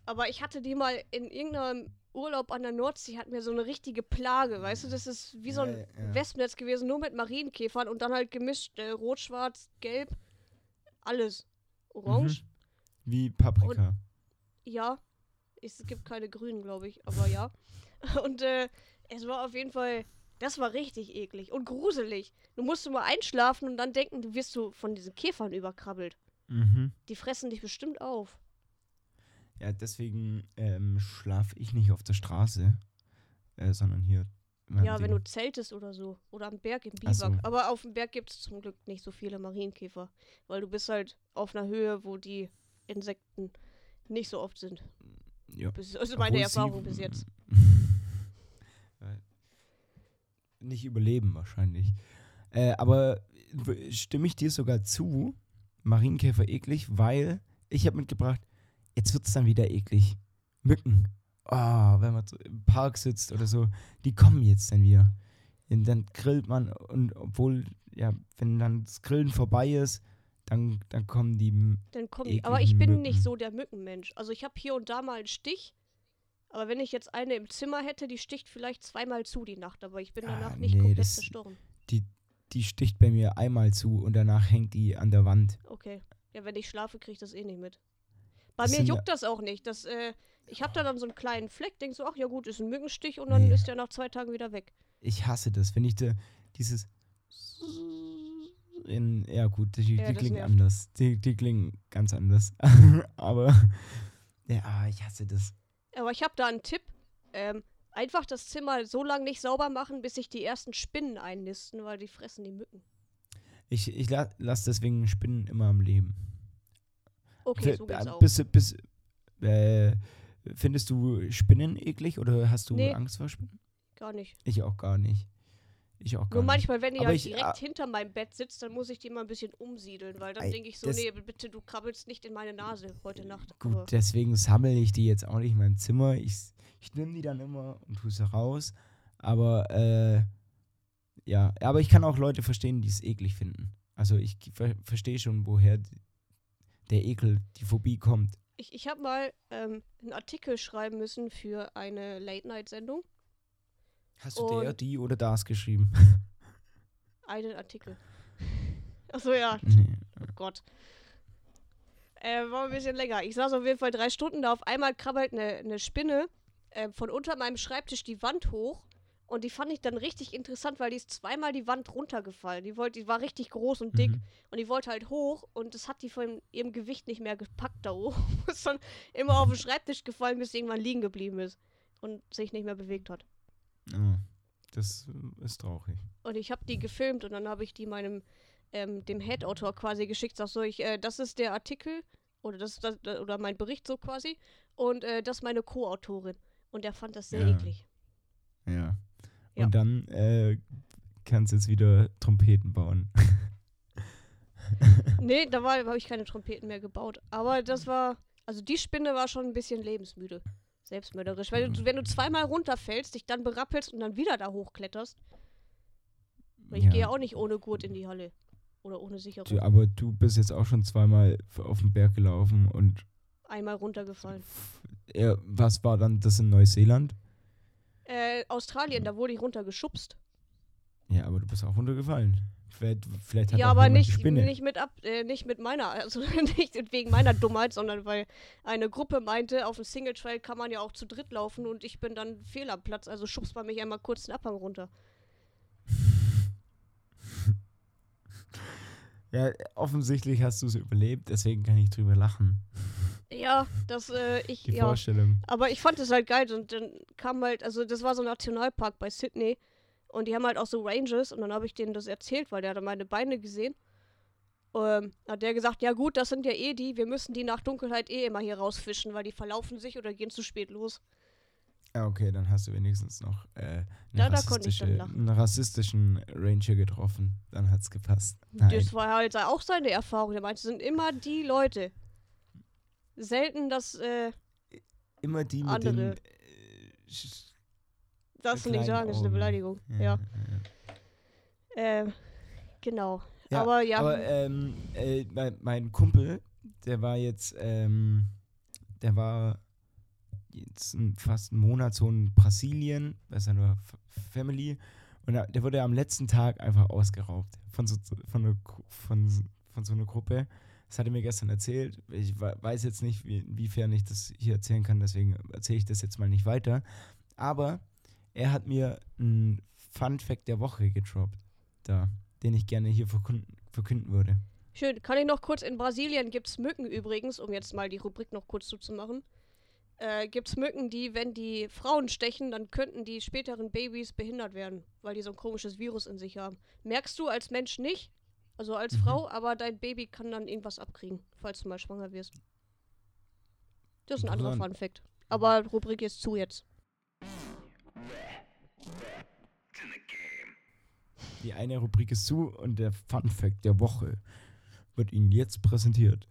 Speaker 2: Aber ich hatte die mal in irgendeinem Urlaub an der Nordsee, hatten wir so eine richtige Plage, weißt du? Das ist wie so ein
Speaker 1: Ja, ja.
Speaker 2: Wespennetz gewesen, nur mit Marienkäfern und dann halt gemischt, äh, rot, schwarz, gelb, alles. Orange,
Speaker 1: Wie Paprika.
Speaker 2: ja. Es gibt keine grünen, glaube ich, aber ja. Und äh, es war auf jeden Fall, das war richtig eklig und gruselig. Du musst mal einschlafen und dann denken, du wirst so von diesen Käfern überkrabbelt.
Speaker 1: Mhm.
Speaker 2: Die fressen dich bestimmt auf.
Speaker 1: Ja, deswegen ähm, schlafe ich nicht auf der Straße, äh, sondern hier.
Speaker 2: Ja, wenn du zeltest oder so. Oder am Berg im
Speaker 1: Ach so.
Speaker 2: Biwak. Aber auf dem Berg gibt es zum Glück nicht so viele Marienkäfer. Weil du bist halt auf einer Höhe, wo die Insekten nicht so oft sind.
Speaker 1: Ja.
Speaker 2: Das ist also meine
Speaker 1: Obwohl
Speaker 2: Erfahrung bis jetzt.
Speaker 1: nicht überleben wahrscheinlich. Äh, aber stimme ich dir sogar zu, Marienkäfer eklig, weil ich habe mitgebracht, jetzt wird es dann wieder eklig. Mücken. Ah, wenn man im Park sitzt oder so, die kommen jetzt dann wieder. Und dann grillt man und obwohl, ja, wenn dann das Grillen vorbei ist, dann, dann kommen die.
Speaker 2: Dann kommen die. Aber ich bin
Speaker 1: Mücken.
Speaker 2: nicht so der Mückenmensch. Also ich habe hier und da mal einen Stich. Aber wenn ich jetzt eine im Zimmer hätte, die sticht vielleicht zweimal zu die Nacht. Aber ich bin
Speaker 1: Ah,
Speaker 2: danach nicht
Speaker 1: nee,
Speaker 2: komplett
Speaker 1: das-
Speaker 2: zerstochen.
Speaker 1: Die sticht bei mir einmal zu und danach hängt die an der Wand.
Speaker 2: Okay. Ja, wenn ich schlafe, kriege ich das eh nicht mit. Bei
Speaker 1: Das
Speaker 2: mir
Speaker 1: sind ja-
Speaker 2: juckt das auch nicht. Das, äh, ich habe da dann so einen kleinen Fleck, denk so, ach ja gut, ist ein Mückenstich und dann
Speaker 1: Nee.
Speaker 2: ist der nach zwei Tagen wieder weg.
Speaker 1: Ich hasse das, wenn ich da dieses. In, ja, gut, die,
Speaker 2: Ja,
Speaker 1: die klingen anders. Die, die klingen ganz anders. Aber. Ja, ah, ich hasse das.
Speaker 2: Aber ich habe da einen Tipp. Ähm, einfach das Zimmer so lange nicht sauber machen, bis sich die ersten Spinnen einnisten, weil die fressen die Mücken.
Speaker 1: Ich, ich la, lasse deswegen Spinnen immer am Leben.
Speaker 2: Okay, so geht's
Speaker 1: äh,
Speaker 2: auch.
Speaker 1: Bis, bis, äh, findest du Spinnen eklig oder hast du
Speaker 2: Nee.
Speaker 1: Angst vor Spinnen?
Speaker 2: Gar nicht.
Speaker 1: Ich auch gar nicht. Ich auch gar
Speaker 2: Nur manchmal, wenn die halt
Speaker 1: ich-
Speaker 2: direkt
Speaker 1: ah-
Speaker 2: hinter meinem Bett sitzt, dann muss ich die mal ein bisschen umsiedeln, weil dann denke ich so, nee, bitte, du krabbelst nicht in meine Nase heute Nacht.
Speaker 1: Gut,
Speaker 2: Aber
Speaker 1: deswegen sammle ich die jetzt auch nicht in meinem Zimmer. Ich, ich nehme die dann immer und tue sie raus. Aber äh, ja, aber ich kann auch Leute verstehen, die es eklig finden. Also ich ver verstehe schon, woher der Ekel, die Phobie kommt.
Speaker 2: ich, ich habe mal ähm, einen Artikel schreiben müssen für eine Late-Night-Sendung.
Speaker 1: Hast du der,
Speaker 2: Und-
Speaker 1: die oder das geschrieben?
Speaker 2: Einen Artikel. Achso, ja,
Speaker 1: nee.
Speaker 2: oh Gott. Äh, war ein bisschen länger. Ich saß auf jeden Fall drei Stunden da. Auf einmal krabbelt eine, eine Spinne äh, von unter meinem Schreibtisch die Wand hoch. Und die fand ich dann richtig interessant, weil die ist zweimal die Wand runtergefallen. Die, wollte, die war richtig groß und dick.
Speaker 1: Mhm.
Speaker 2: Und die wollte halt hoch und das hat die von ihrem Gewicht nicht mehr gepackt da oben. ist dann immer auf den Schreibtisch gefallen, bis sie irgendwann liegen geblieben ist. Und sich nicht mehr bewegt hat.
Speaker 1: Oh, das äh, ist traurig.
Speaker 2: Und ich habe die gefilmt und dann habe ich die meinem, ähm, dem Head-Autor quasi geschickt. Sag so, ich, äh, das ist der Artikel oder das, das oder mein Bericht so quasi. Und äh, das ist meine Co-Autorin. Und der fand das sehr
Speaker 1: Ja.
Speaker 2: eklig.
Speaker 1: Ja.
Speaker 2: Ja.
Speaker 1: Und dann äh, kannst du jetzt wieder Trompeten bauen.
Speaker 2: nee, da habe ich keine Trompeten mehr gebaut. Aber das war, also die Spinne war schon ein bisschen lebensmüde. Selbstmörderisch. Weil du, wenn du zweimal runterfällst, dich dann berappelst und dann wieder da hochkletterst. Weil ich
Speaker 1: Ja.
Speaker 2: gehe ja auch nicht ohne Gurt in die Halle. Oder ohne Sicherung.
Speaker 1: Du, aber du bist jetzt auch schon zweimal auf den Berg gelaufen und
Speaker 2: Einmal runtergefallen.
Speaker 1: ja, was war dann das in Neuseeland?
Speaker 2: Äh, Australien, da wurde ich runtergeschubst.
Speaker 1: Ja, aber du bist auch runtergefallen. Vielleicht, vielleicht hat
Speaker 2: ja, aber nicht, nicht mit ab, äh, nicht mit meiner, also nicht wegen meiner Dummheit, sondern weil eine Gruppe meinte, auf dem Single Trail kann man ja auch zu dritt laufen und ich bin dann fehl am Platz, also schubst man mich einmal kurz den Abhang runter.
Speaker 1: Ja, offensichtlich hast du es überlebt, deswegen kann ich drüber lachen.
Speaker 2: Ja, das, äh, ich,
Speaker 1: Die
Speaker 2: ja.
Speaker 1: Vorstellung.
Speaker 2: Aber ich fand es halt geil und dann kam halt, also das war so ein Nationalpark bei Sydney und die haben halt auch so Ranges und dann habe ich denen das erzählt, weil der hat meine Beine gesehen. Ähm, hat der gesagt, ja gut, das sind ja eh die, wir müssen die nach Dunkelheit eh immer hier rausfischen, weil die verlaufen sich oder gehen zu spät los.
Speaker 1: Ja, okay, dann hast du wenigstens noch äh, eine
Speaker 2: Da- da
Speaker 1: rassistische-
Speaker 2: lachen.
Speaker 1: einen rassistischen Ranger getroffen. Dann hat's gepasst. Nein.
Speaker 2: Das war halt auch seine Erfahrung. Der meinte, es sind immer die Leute. Selten das, äh,
Speaker 1: Immer die mit
Speaker 2: andere.
Speaker 1: den. Äh,
Speaker 2: das nicht sagen, ist eine
Speaker 1: Augen.
Speaker 2: Beleidigung. Ja.
Speaker 1: ja.
Speaker 2: Ähm, genau.
Speaker 1: Ja,
Speaker 2: aber ja,
Speaker 1: Aber ähm, äh, mein, mein Kumpel, der war jetzt, ähm, der war jetzt fast einen Monat so in Brasilien, bei seiner Family. Und da, der wurde am letzten Tag einfach ausgeraubt von so, von, einer, Gru- von, von so einer Gruppe. Das hat er mir gestern erzählt. Ich we- weiß jetzt nicht, wie, inwiefern ich das hier erzählen kann, deswegen erzähle ich das jetzt mal nicht weiter. Aber er hat mir einen Fun Fact der Woche gedroppt, da, den ich gerne hier verkünden, verkünden würde.
Speaker 2: Schön. Kann ich noch kurz, in Brasilien gibt es Mücken übrigens, um jetzt mal die Rubrik noch kurz zuzumachen. Äh, gibt es Mücken, die, wenn die Frauen stechen, dann könnten die späteren Babys behindert werden, weil die so ein komisches Virus in sich haben. Merkst du als Mensch nicht, also als
Speaker 1: Mhm.
Speaker 2: Frau, aber dein Baby kann dann irgendwas abkriegen, falls du mal schwanger wirst. Das ist ein anderer. Fun Fact. Aber Rubrik ist zu jetzt.
Speaker 1: Die eine Rubrik ist zu und der Fun Fact der Woche wird Ihnen jetzt präsentiert.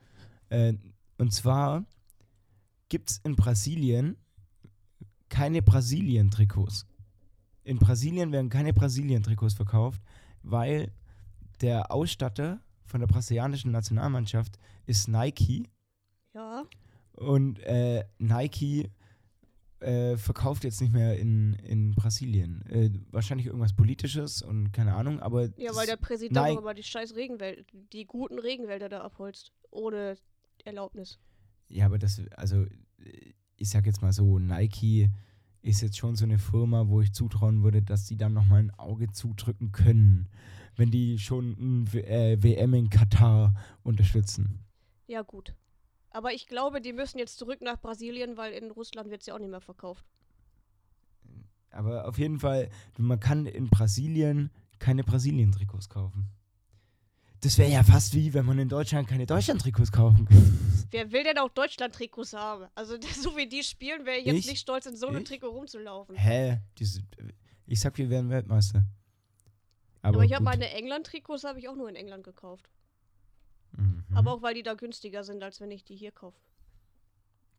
Speaker 1: Äh, und zwar gibt es in Brasilien keine Brasilien-Trikots. In Brasilien werden keine Brasilien-Trikots verkauft, weil der Ausstatter von der brasilianischen Nationalmannschaft ist Nike
Speaker 2: Ja.
Speaker 1: und äh, Nike äh, verkauft jetzt nicht mehr in, in Brasilien. Äh, wahrscheinlich irgendwas Politisches und keine Ahnung, aber.
Speaker 2: Ja, weil der Präsident auch immer die scheiß Regenwälder, die guten Regenwälder da abholzt. Ohne Erlaubnis.
Speaker 1: Ja, aber das, also, ich sag jetzt mal so, Nike ist jetzt schon so eine Firma, wo ich zutrauen würde, dass die dann nochmal ein Auge zudrücken können, wenn die schon ein w äh, WM in Katar unterstützen.
Speaker 2: Ja, gut. Aber ich glaube, die müssen jetzt zurück nach Brasilien, weil in Russland wird sie auch nicht mehr verkauft.
Speaker 1: Aber auf jeden Fall, man kann in Brasilien keine Brasilien-Trikots kaufen. Das wäre ja fast wie, wenn man in Deutschland keine Deutschland-Trikots kaufen kann.
Speaker 2: Wer will denn auch Deutschland-Trikots haben? Also, so wie die spielen, wäre ich jetzt
Speaker 1: Ich?
Speaker 2: nicht stolz, in so einem
Speaker 1: Ich?
Speaker 2: Trikot rumzulaufen.
Speaker 1: Hä? Ich sag, wir werden Weltmeister.
Speaker 2: Aber, ich habe meine England-Trikots habe ich auch nur in England gekauft.
Speaker 1: Mhm.
Speaker 2: Aber auch weil die da günstiger sind, als wenn ich die hier kaufe.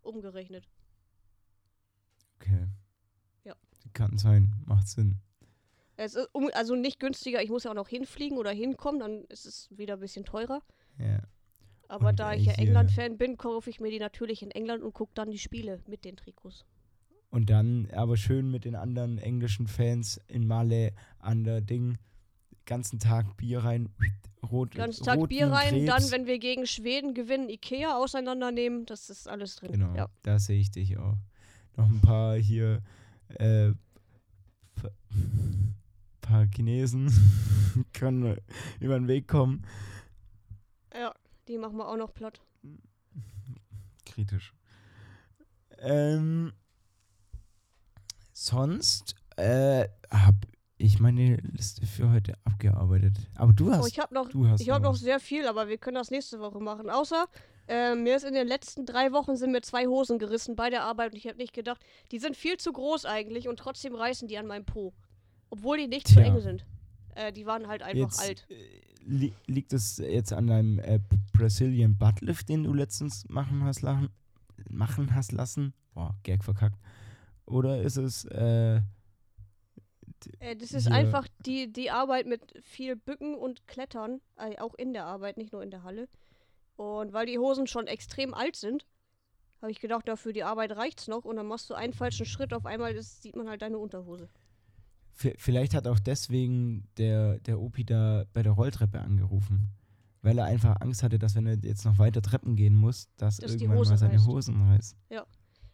Speaker 2: Umgerechnet.
Speaker 1: Okay.
Speaker 2: Ja.
Speaker 1: Kann sein, macht Sinn.
Speaker 2: Es ist um, also nicht günstiger, ich muss ja auch noch hinfliegen oder hinkommen, dann ist es wieder ein bisschen teurer.
Speaker 1: Ja.
Speaker 2: Aber
Speaker 1: Und,
Speaker 2: da ich ja England-Fan bin, kaufe ich mir die natürlich in England und gucke dann die Spiele mit den Trikots.
Speaker 1: Und dann aber schön mit den anderen englischen Fans in Malle an der Ding, ganzen Tag Bier rein, rot,
Speaker 2: Ganz Tag
Speaker 1: rot
Speaker 2: Bier
Speaker 1: ein
Speaker 2: rein, dann,
Speaker 1: Krebs.
Speaker 2: wenn wir gegen Schweden gewinnen, Ikea auseinandernehmen, das ist alles drin.
Speaker 1: Genau,
Speaker 2: Ja.
Speaker 1: da sehe ich dich auch. Noch ein paar hier, äh, pa- paar Chinesen können über den Weg kommen.
Speaker 2: ja, die machen wir auch noch platt.
Speaker 1: Kritisch. Ähm, sonst äh, habe ich meine Liste für heute abgearbeitet. Aber du hast,
Speaker 2: Oh, ich habe noch,
Speaker 1: du hast
Speaker 2: ich habe
Speaker 1: noch
Speaker 2: sehr viel, aber wir können das nächste Woche machen. Außer, äh, mir ist in den letzten drei Wochen sind mir zwei Hosen gerissen bei der Arbeit und ich habe nicht gedacht, die sind viel zu groß eigentlich und trotzdem reißen die an meinem Po. Obwohl die nicht zu
Speaker 1: Tja.
Speaker 2: eng sind. Äh, die waren halt einfach
Speaker 1: jetzt,
Speaker 2: alt.
Speaker 1: Äh, li liegt es jetzt an deinem äh, Brazilian Buttlift, den du letztens machen hast, lachen, machen hast lassen? Boah, Gag verkackt. Oder ist es, äh,
Speaker 2: Äh, das ist einfach die, die Arbeit mit viel Bücken und Klettern, äh, auch in der Arbeit, nicht nur in der Halle. Und weil die Hosen schon extrem alt sind, habe ich gedacht, dafür die Arbeit reicht's noch und dann machst du einen falschen Schritt, auf einmal ist, sieht man halt deine Unterhose.
Speaker 1: v- vielleicht hat auch deswegen der, der Opi da bei der Rolltreppe angerufen. Weil er einfach Angst hatte, dass wenn er jetzt noch weiter Treppen gehen muss, dass,
Speaker 2: Dass
Speaker 1: irgendwann
Speaker 2: Hose
Speaker 1: mal seine
Speaker 2: reißt.
Speaker 1: Hosen reißt.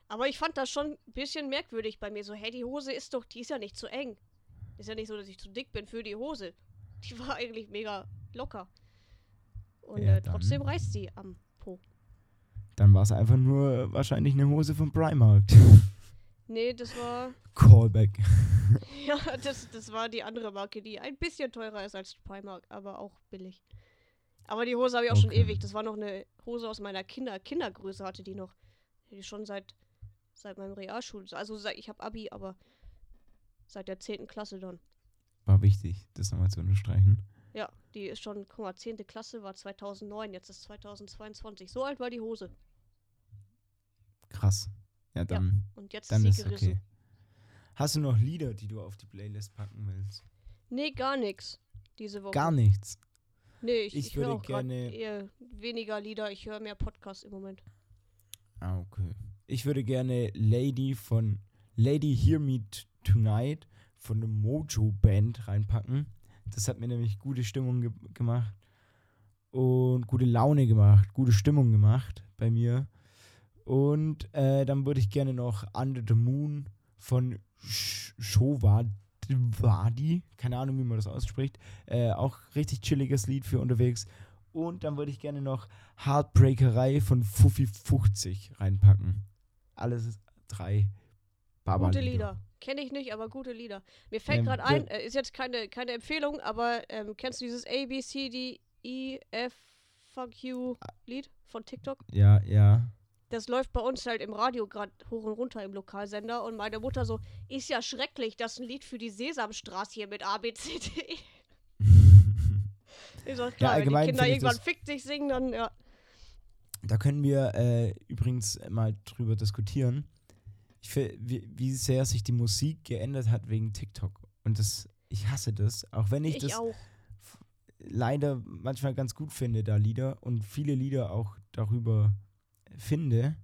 Speaker 2: Aber ich fand das schon ein bisschen merkwürdig bei mir. So, hey, die Hose ist doch, die ist ja nicht zu eng. Ist ja nicht so, dass ich zu dick bin für die Hose. Die war eigentlich mega locker. Und
Speaker 1: Ja,
Speaker 2: äh, trotzdem reißt sie am Po.
Speaker 1: Dann war es einfach nur wahrscheinlich eine Hose vom Primark.
Speaker 2: Nee, das war.
Speaker 1: Callback.
Speaker 2: Ja, das, das war die andere Marke, die ein bisschen teurer ist als Primark, aber auch billig. Aber die Hose habe ich auch schon
Speaker 1: Okay.
Speaker 2: ewig. Das war noch eine Hose aus meiner Kinder Kindergröße hatte die noch. Die schon seit seit meinem Realschul, also ich habe Abi, aber seit der 10. Klasse dann.
Speaker 1: War wichtig, das nochmal zu unterstreichen.
Speaker 2: Ja, die ist schon, guck mal, 10. Klasse war 2009, jetzt ist 2022. So alt war die Hose.
Speaker 1: Krass. Ja, dann,
Speaker 2: Und jetzt
Speaker 1: dann
Speaker 2: ist
Speaker 1: ist
Speaker 2: sie gerissen.
Speaker 1: okay. Hast du noch Lieder, die du auf die Playlist packen willst?
Speaker 2: Nee, gar nichts diese Woche.
Speaker 1: Gar nichts.
Speaker 2: Nee, ich,
Speaker 1: Ich
Speaker 2: ich, höre
Speaker 1: gerne-
Speaker 2: eher weniger Lieder, ich höre mehr Podcasts im Moment.
Speaker 1: Ah, okay. ich würde gerne Lady von Lady Hear Me Tonight von der Mojo Band reinpacken. Das hat mir nämlich gute Stimmung ge gemacht und gute Laune gemacht, gute Stimmung gemacht bei mir. Und äh, dann würde ich gerne noch Under the Moon von Sh- Shovadi, keine Ahnung, wie man das ausspricht, äh, auch richtig chilliges Lied für unterwegs. Und dann würde ich gerne noch Heartbreakerei von Fuffi 50 reinpacken. Alles drei baba
Speaker 2: Gute Lieder. Kenne ich nicht, aber gute Lieder. Mir fällt
Speaker 1: Ähm,
Speaker 2: gerade ein, äh, ist jetzt keine, keine Empfehlung, aber ähm, kennst du dieses A, B, C, D, E, F, Fuck You Lied von TikTok?
Speaker 1: Ja, ja.
Speaker 2: Das läuft bei uns halt im Radio gerade hoch und runter im Lokalsender und meine Mutter so, ist ja schrecklich, das ist ein Lied für die Sesamstraße hier mit A, B, C, D. E. Ist doch klar, wenn
Speaker 1: allgemein
Speaker 2: die Kinder irgendwann
Speaker 1: das-
Speaker 2: fick dich singen, dann ja.
Speaker 1: Da können wir äh, übrigens mal drüber diskutieren, ich, wie, wie sehr sich die Musik geändert hat wegen TikTok. Und das, ich hasse das, auch wenn ich,
Speaker 2: Ich,
Speaker 1: das
Speaker 2: auch.
Speaker 1: leider manchmal ganz gut finde, da Lieder und viele Lieder auch darüber finde.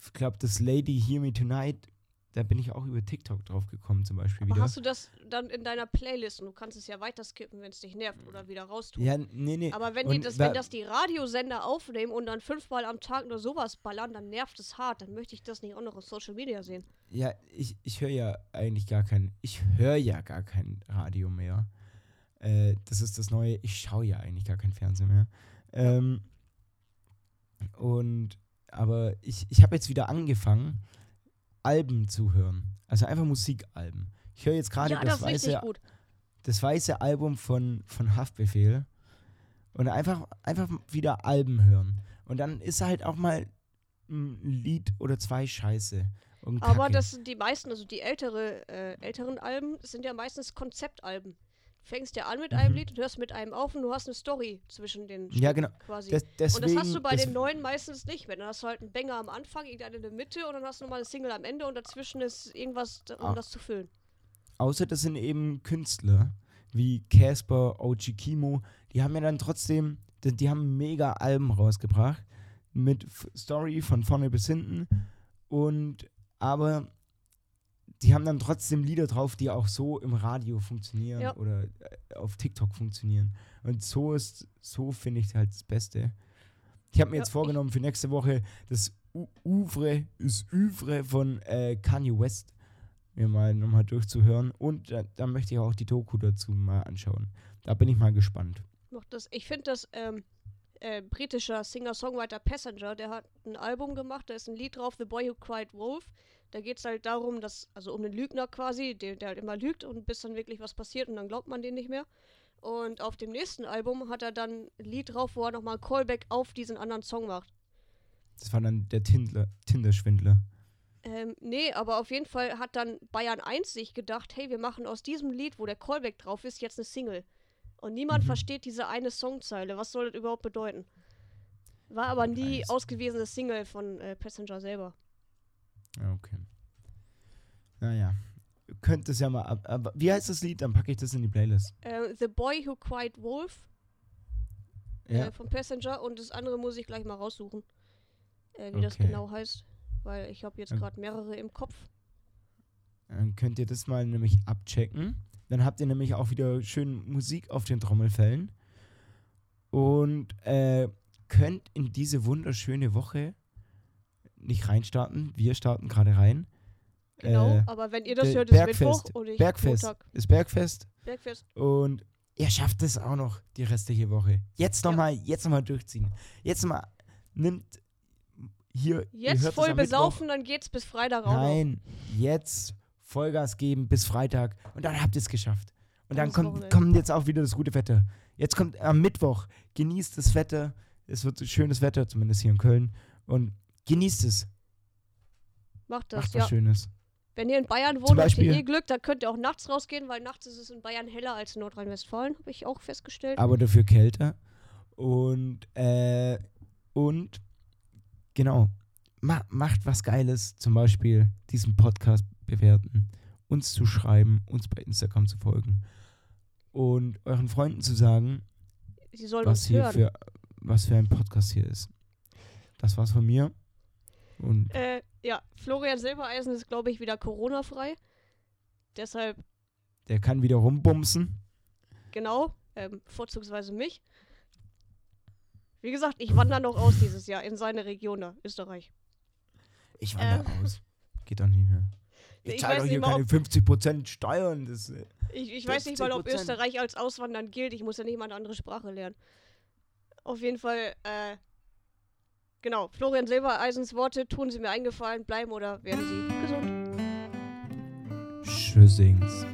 Speaker 1: Ich glaube, das Lady Hear Me Tonight, da bin ich auch über TikTok drauf gekommen, zum Beispiel
Speaker 2: Aber
Speaker 1: wieder.
Speaker 2: hast du das dann in deiner Playlist und du kannst es ja weiter skippen, wenn es dich nervt oder wieder raustun.
Speaker 1: ja, nee, nee.
Speaker 2: Aber wenn, die
Speaker 1: Und
Speaker 2: das,
Speaker 1: da-
Speaker 2: wenn das die Radiosender aufnehmen und dann fünfmal am Tag nur sowas ballern, dann nervt es hart. Dann möchte ich das nicht auch noch auf Social Media sehen.
Speaker 1: Ja, ich, ich höre ja eigentlich gar kein, ich höre ja gar kein Radio mehr. Äh, das ist das Neue, ich schaue ja eigentlich gar kein Fernsehen mehr. Ähm, und, aber ich, ich habe jetzt wieder angefangen, Alben zu hören. Also einfach Musikalben. Ich höre jetzt gerade
Speaker 2: ja,
Speaker 1: das,
Speaker 2: das
Speaker 1: weiße, das weiße Album von, von Haftbefehl. Und einfach, einfach wieder Alben hören. Und dann ist halt auch mal ein Lied oder zwei scheiße.
Speaker 2: Aber das sind die meisten, also die ältere, äh, älteren Alben, sind ja meistens Konzeptalben. Fängst ja an mit einem
Speaker 1: Mhm.
Speaker 2: Lied und hörst mit einem auf und du hast eine Story zwischen den
Speaker 1: Ja,
Speaker 2: Stücken
Speaker 1: genau.
Speaker 2: quasi.
Speaker 1: Des, deswegen,
Speaker 2: und das hast du bei den neuen meistens nicht mehr. Dann hast du halt einen Banger am Anfang, irgendeinen in der Mitte und dann hast du nochmal eine Single am Ende und dazwischen ist irgendwas, um
Speaker 1: Ah.
Speaker 2: das zu füllen.
Speaker 1: Außer das sind eben Künstler wie Casper, OG Kimo, die haben ja dann trotzdem, die, die haben mega Alben rausgebracht mit Story von vorne bis hinten und aber die haben dann trotzdem Lieder drauf, die auch so im Radio funktionieren
Speaker 2: Ja.
Speaker 1: oder äh, auf TikTok funktionieren. Und so ist, so finde ich halt das Beste. Ich habe mir
Speaker 2: Ja,
Speaker 1: jetzt vorgenommen für nächste Woche das U Ouvre, das Ouvre von äh, Kanye West mir mal nochmal durchzuhören. Und da, da möchte ich auch die Doku dazu mal anschauen. Da bin ich mal gespannt.
Speaker 2: Ich finde das ähm, äh, britischer Singer-Songwriter Passenger, der hat ein Album gemacht, da ist ein Lied drauf, The Boy Who Cried Wolf. Da geht es halt darum, dass, also um den Lügner quasi, der, der halt immer lügt und bis dann wirklich was passiert und dann glaubt man den nicht mehr. Und auf dem nächsten Album hat er dann ein Lied drauf, wo er nochmal ein Callback auf diesen anderen Song macht.
Speaker 1: Das war dann der Tindler, Tinder-Schwindler.
Speaker 2: Ähm, nee, aber auf jeden Fall hat dann Bayern 1 sich gedacht, hey, wir machen aus diesem Lied, wo der Callback drauf ist, jetzt eine Single. Und niemand
Speaker 1: Mhm.
Speaker 2: versteht diese eine Songzeile. Was soll das überhaupt bedeuten? War aber nie
Speaker 1: Nice.
Speaker 2: ausgewiesene Single von äh, Passenger selber.
Speaker 1: Okay. Naja. Könnte es ja mal ab. Aber wie heißt das Lied? Dann packe ich das in die Playlist.
Speaker 2: Äh, The Boy Who Cried Wolf
Speaker 1: Ja.
Speaker 2: äh, von Passenger und das andere muss ich gleich mal raussuchen, äh, wie das
Speaker 1: Okay.
Speaker 2: genau heißt. Weil ich habe jetzt gerade mehrere im Kopf.
Speaker 1: Dann könnt ihr das mal nämlich abchecken. Dann habt ihr nämlich auch wieder schön Musik auf den Trommelfällen. Und äh, könnt in diese wunderschöne Woche nicht reinstarten. Wir starten gerade rein.
Speaker 2: Genau,
Speaker 1: Äh,
Speaker 2: aber wenn ihr das hört, ist Mittwoch
Speaker 1: Bergfest.
Speaker 2: und ich
Speaker 1: Bergfest.
Speaker 2: Montag.
Speaker 1: Das Bergfest.
Speaker 2: Bergfest.
Speaker 1: Und ihr schafft es auch noch die restliche Woche. Jetzt
Speaker 2: Ja.
Speaker 1: nochmal, jetzt noch mal durchziehen. Jetzt nochmal, nimmt hier.
Speaker 2: Jetzt voll
Speaker 1: am Mittwoch.
Speaker 2: besaufen, dann geht's bis Freitag noch.
Speaker 1: Nein, jetzt Vollgas geben bis Freitag und dann habt ihr es geschafft. Und dann kommt, kommt jetzt auch wieder das gute Wetter. Jetzt kommt am Mittwoch, genießt das Wetter. Es wird schönes Wetter, zumindest hier in Köln. Und genießt es.
Speaker 2: Macht das,
Speaker 1: Macht
Speaker 2: ja.
Speaker 1: was Schönes.
Speaker 2: Wenn ihr in Bayern wohnt, habt ihr eh Glück, dann könnt ihr auch nachts rausgehen, weil nachts ist es in Bayern heller als in Nordrhein-Westfalen, habe ich auch festgestellt.
Speaker 1: Aber dafür kälter. Und, äh, und, genau. Ma macht was Geiles. Zum Beispiel diesen Podcast bewerten, uns zu schreiben, uns bei Instagram zu folgen. Und euren Freunden zu sagen, was hier
Speaker 2: hören.
Speaker 1: für was für ein Podcast hier ist. Das war's von mir. Und
Speaker 2: Äh, ja, Florian Silbereisen ist, glaube ich, wieder Corona-frei. Deshalb,
Speaker 1: der kann wieder rumbumsen.
Speaker 2: genau, ähm, vorzugsweise mich. Wie gesagt, ich wandere noch aus dieses Jahr in seine Region da, Österreich.
Speaker 1: Ich wandere aus. Geht doch nicht mehr. Ich,
Speaker 2: Ich
Speaker 1: zahle
Speaker 2: weiß
Speaker 1: doch hier
Speaker 2: mal,
Speaker 1: keine 50% Steuern. Das,
Speaker 2: Ich, ich weiß nicht mal, ob
Speaker 1: 15%.
Speaker 2: Österreich als Auswandern gilt. Ich muss ja nicht mal eine andere Sprache lernen. Auf jeden Fall, äh, genau. Florian Silbereisens Worte, tun Sie mir eingefallen, bleiben oder werden Sie gesund.
Speaker 1: Tschüssings.